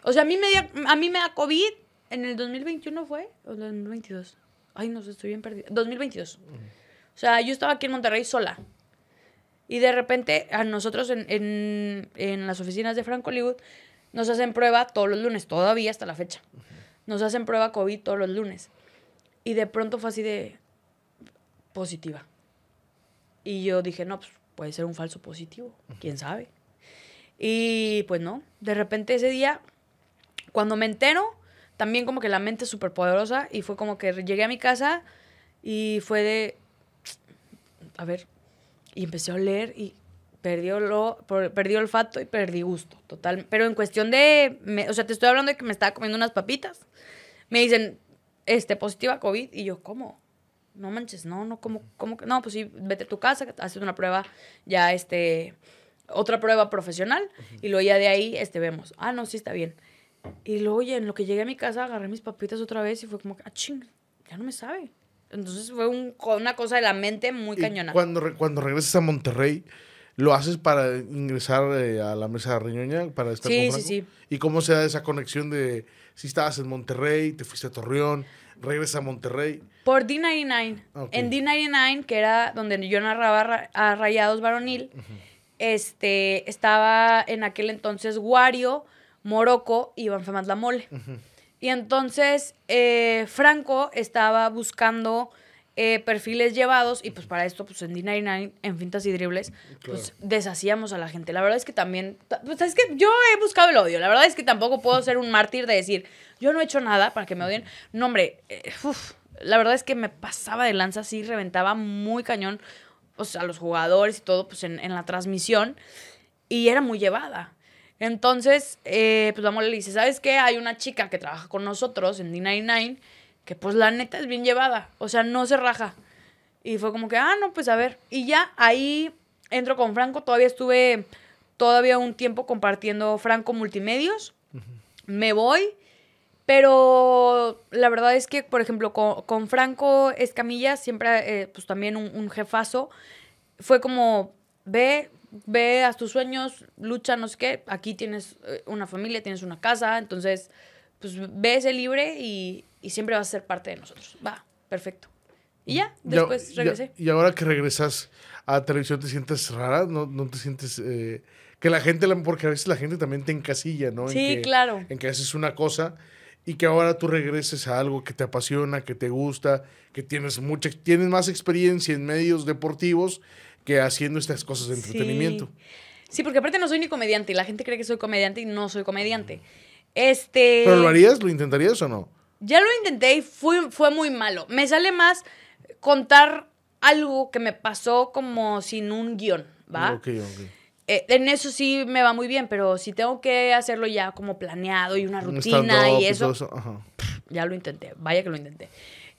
O sea, a mí me, dio- a mí me da COVID en el 2021 fue, o el 2022. Ay, no sé, estoy bien perdida. 2022. O sea, yo estaba aquí en Monterrey sola. Y de repente a nosotros en, en, en las oficinas de Franco Hollywood nos hacen prueba todos los lunes, todavía hasta la fecha. Nos hacen prueba COVID todos los lunes. Y de pronto fue así de positiva. Y yo dije, no, pues puede ser un falso positivo, quién sabe. Y pues no, de repente ese día, cuando me entero, también como que la mente es súper poderosa y fue como que llegué a mi casa y fue de, a ver, y empecé a oler y perdió lo, perdí olfato y perdí gusto, total. Pero en cuestión de, me- o sea, te estoy hablando de que me estaba comiendo unas papitas. Me dicen, este, positiva COVID. Y yo, ¿cómo? No manches, no, no, ¿cómo, cómo? No, pues sí, vete a tu casa, haces una prueba, ya, este, otra prueba profesional. Y luego ya de ahí, este, vemos. Ah, no, sí está bien. Y luego, oye, en lo que llegué a mi casa, agarré mis papitas otra vez y fue como, ah, ching, ya no me sabe. Entonces fue un, una cosa de la mente muy cañona. Cuando, re- cuando regresas a Monterrey, ¿lo haces para ingresar eh, a la mesa de riñoña? Para estar Sí, con sí, sí. ¿Y cómo se da esa conexión de si estabas en Monterrey, te fuiste a Torreón, regresas a Monterrey? Por D99. Ok. En D99, que era donde yo narraba ra- a Rayados Varonil, este, estaba en aquel entonces Wario, Morocco y Femat La Mole. Y entonces eh, Franco estaba buscando eh, perfiles llevados y pues para esto, pues en D99, en fintas y dribles, pues deshacíamos a la gente. La verdad es que también, ta- pues es que yo he buscado el odio. La verdad es que tampoco puedo ser un mártir de decir, yo no he hecho nada para que me odien. No, hombre, eh, uf, la verdad es que me pasaba de lanza así, reventaba muy cañón, o sea, a los jugadores y todo, pues en, en la transmisión y era muy llevada. Entonces, eh, pues la mole le dice, ¿sabes qué? Hay una chica que trabaja con nosotros en D99 que pues la neta es bien llevada, o sea, no se raja. Y fue como que, ah, no, pues a ver. Y ya ahí entro con Franco, todavía estuve todavía un tiempo compartiendo Franco Multimedios. Me voy, pero la verdad es que, por ejemplo, con, con Franco Escamilla, siempre, eh, pues también un, un jefazo, fue como, ve, ve a tus sueños, lucha, no sé qué, aquí tienes eh, una familia, tienes una casa, entonces, pues ve ese libre y, y siempre vas a ser parte de nosotros. Va, perfecto. Y ya, después ya- regresé. y ahora que regresas a televisión, ¿te sientes rara? ¿No, no te sientes... eh, que la gente, porque a veces la gente también te encasilla, ¿no? En Sí, que- claro. En que haces una cosa y que ahora tú regreses a algo que te apasiona, que te gusta, que tienes mucha, tienes más experiencia en medios deportivos que haciendo estas cosas de entretenimiento. Sí. Sí, porque aparte no soy ni comediante y la gente cree que soy comediante y no soy comediante. Este. ¿Pero lo harías? ¿Lo intentarías o no? Ya lo intenté y fue, fue muy malo. Me sale más contar algo que me pasó como sin un guion, ¿va? Ok, ok. Eh, en eso sí me va muy bien, pero si tengo que hacerlo ya como planeado y una Un rutina y eso, ajá. ya lo intenté, vaya que lo intenté.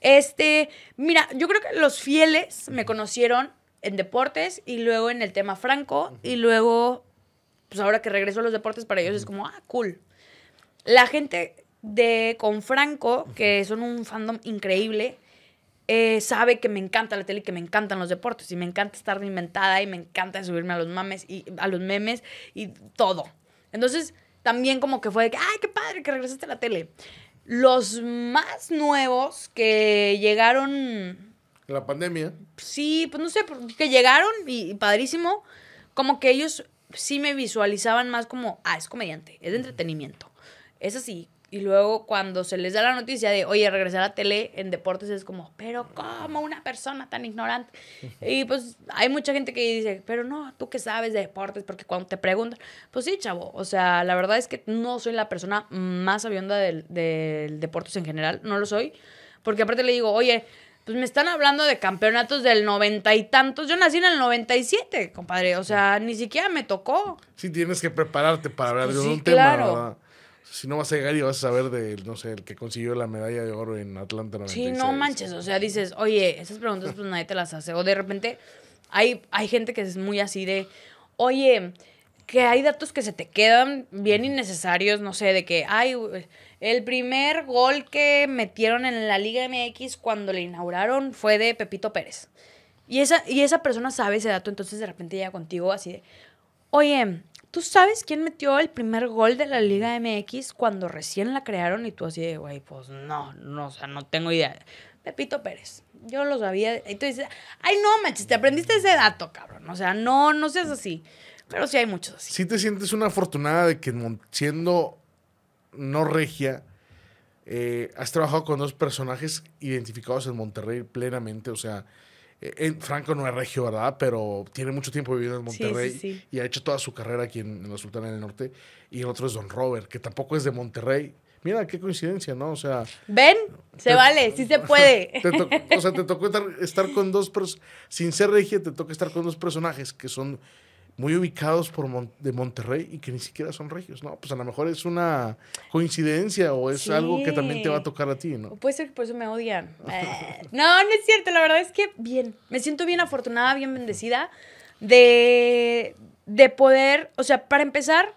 Este, mira, yo creo que los fieles me conocieron en deportes y luego en el tema franco y luego, pues ahora que regreso a los deportes para ellos es como, ah, cool. La gente de con Franco, que son un fandom increíble, eh, sabe que me encanta la tele y que me encantan los deportes y me encanta estar reinventada y me encanta subirme a los mames y a los memes y todo. Entonces, también como que fue de que, ay, qué padre que regresaste a la tele. Los más nuevos que llegaron La pandemia. sí, pues no sé, que llegaron y, y padrísimo, como que ellos sí me visualizaban más como, ah, es comediante, es de entretenimiento, es así. Y luego cuando se les da la noticia de, oye, regresar a la tele en deportes es como, pero ¿cómo una persona tan ignorante? Y pues hay mucha gente que dice, pero no, tú qué sabes de deportes, porque cuando te preguntan, pues sí, chavo, o sea, la verdad es que no soy la persona más sabionda del, del deportes en general, no lo soy, porque aparte le digo, oye, pues me están hablando de campeonatos del noventa y tantos. Yo nací en el 97, compadre. O sea, ni siquiera me tocó. Sí, tienes que prepararte para hablar Pues de sí, un tema. Si no vas a llegar y vas a saber de, no sé, el que consiguió la medalla de oro en Atlanta 96. Sí, no manches. O sea, dices, oye, esas preguntas pues nadie te las hace. O de repente hay, hay gente que es muy así de, oye, que hay datos que se te quedan bien innecesarios, no sé, de que, ay, el primer gol que metieron en la Liga MX cuando le inauguraron fue de Pepito Pérez. Y esa, y esa persona sabe ese dato, entonces de repente llega contigo así de, oye, ¿tú sabes quién metió el primer gol de la Liga MX cuando recién la crearon? Y tú así de, güey, pues no, no, o sea, no tengo idea. Pepito Pérez, yo lo sabía. Y tú dices, ay, no, manches, te aprendiste ese dato, cabrón. O sea, no, no seas así. Pero sí hay muchos así. Sí te sientes una afortunada de que siendo no regia, eh, has trabajado con dos personajes identificados en Monterrey plenamente. O sea, eh, en- Franco no es regio, ¿verdad? Pero tiene mucho tiempo viviendo en Sí, sí, Monterrey sí. y ha hecho toda su carrera aquí en, en la Sultana del Norte. Y el otro es Don Robert, que tampoco es de Monterrey, Mira, qué coincidencia, ¿no? O sea... ¿Ven? Se Te- vale, sí se puede. Te to- o sea, te tocó estar, estar con dos sin ser regia, te toca estar con dos personajes que son muy ubicados por Mon- de Monterrey y que ni siquiera son regios, ¿no? Pues a lo mejor es una coincidencia o es Sí. algo que también te va a tocar a ti, ¿no? O puede ser que por eso me odian. Eh, no, no es cierto. La verdad es que bien. Me siento bien afortunada, bien bendecida de, de poder, o sea, para empezar,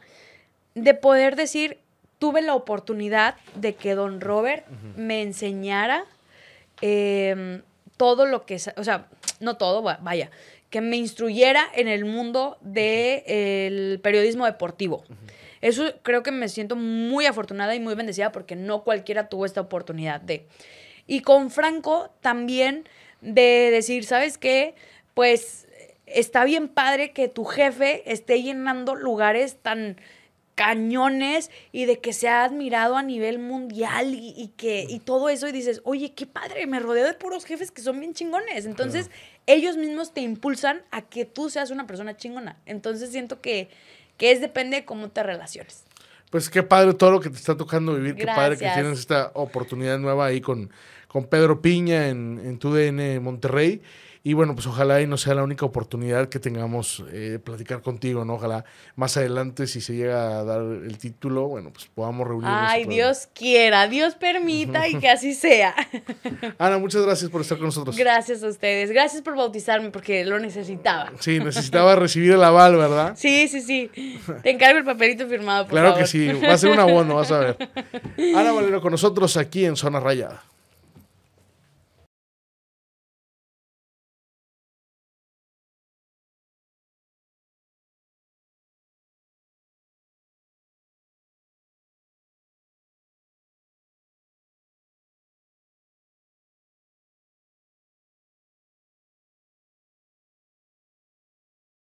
de poder decir, tuve la oportunidad de que don Robert me enseñara eh, todo lo que, o sea, no todo, va- vaya, que me instruyera en el mundo del periodismo deportivo. Eso creo que me siento muy afortunada y muy bendecida porque no cualquiera tuvo esta oportunidad de. Y con Franco también de decir, ¿sabes qué? Pues está bien padre que tu jefe esté llenando lugares tan cañones y de que sea admirado a nivel mundial y, y que y todo eso y dices, oye, qué padre, me rodeo de puros jefes que son bien chingones. Entonces, ellos mismos te impulsan a que tú seas una persona chingona. Entonces, siento que, que es depende de cómo te relaciones. Pues qué padre todo lo que te está tocando vivir, qué padre que tienes esta oportunidad nueva ahí con, con Pedro Piña en, en tu DN Monterrey. Y bueno, pues ojalá y no sea la única oportunidad que tengamos eh, de platicar contigo, ¿no? Ojalá más adelante, si se llega a dar el título, bueno, pues podamos reunirnos. Ay. Dios quiera, Dios permita y que así sea. Ana, muchas gracias por estar con nosotros. Gracias a ustedes. Gracias por bautizarme porque lo necesitaba. Sí, necesitaba recibir el aval, ¿verdad? Sí, sí, sí. Te encargo el papelito firmado, por Claro favor. que sí, va a ser un abono, vas a ver. Ana Valero con nosotros aquí en Zona Rayada.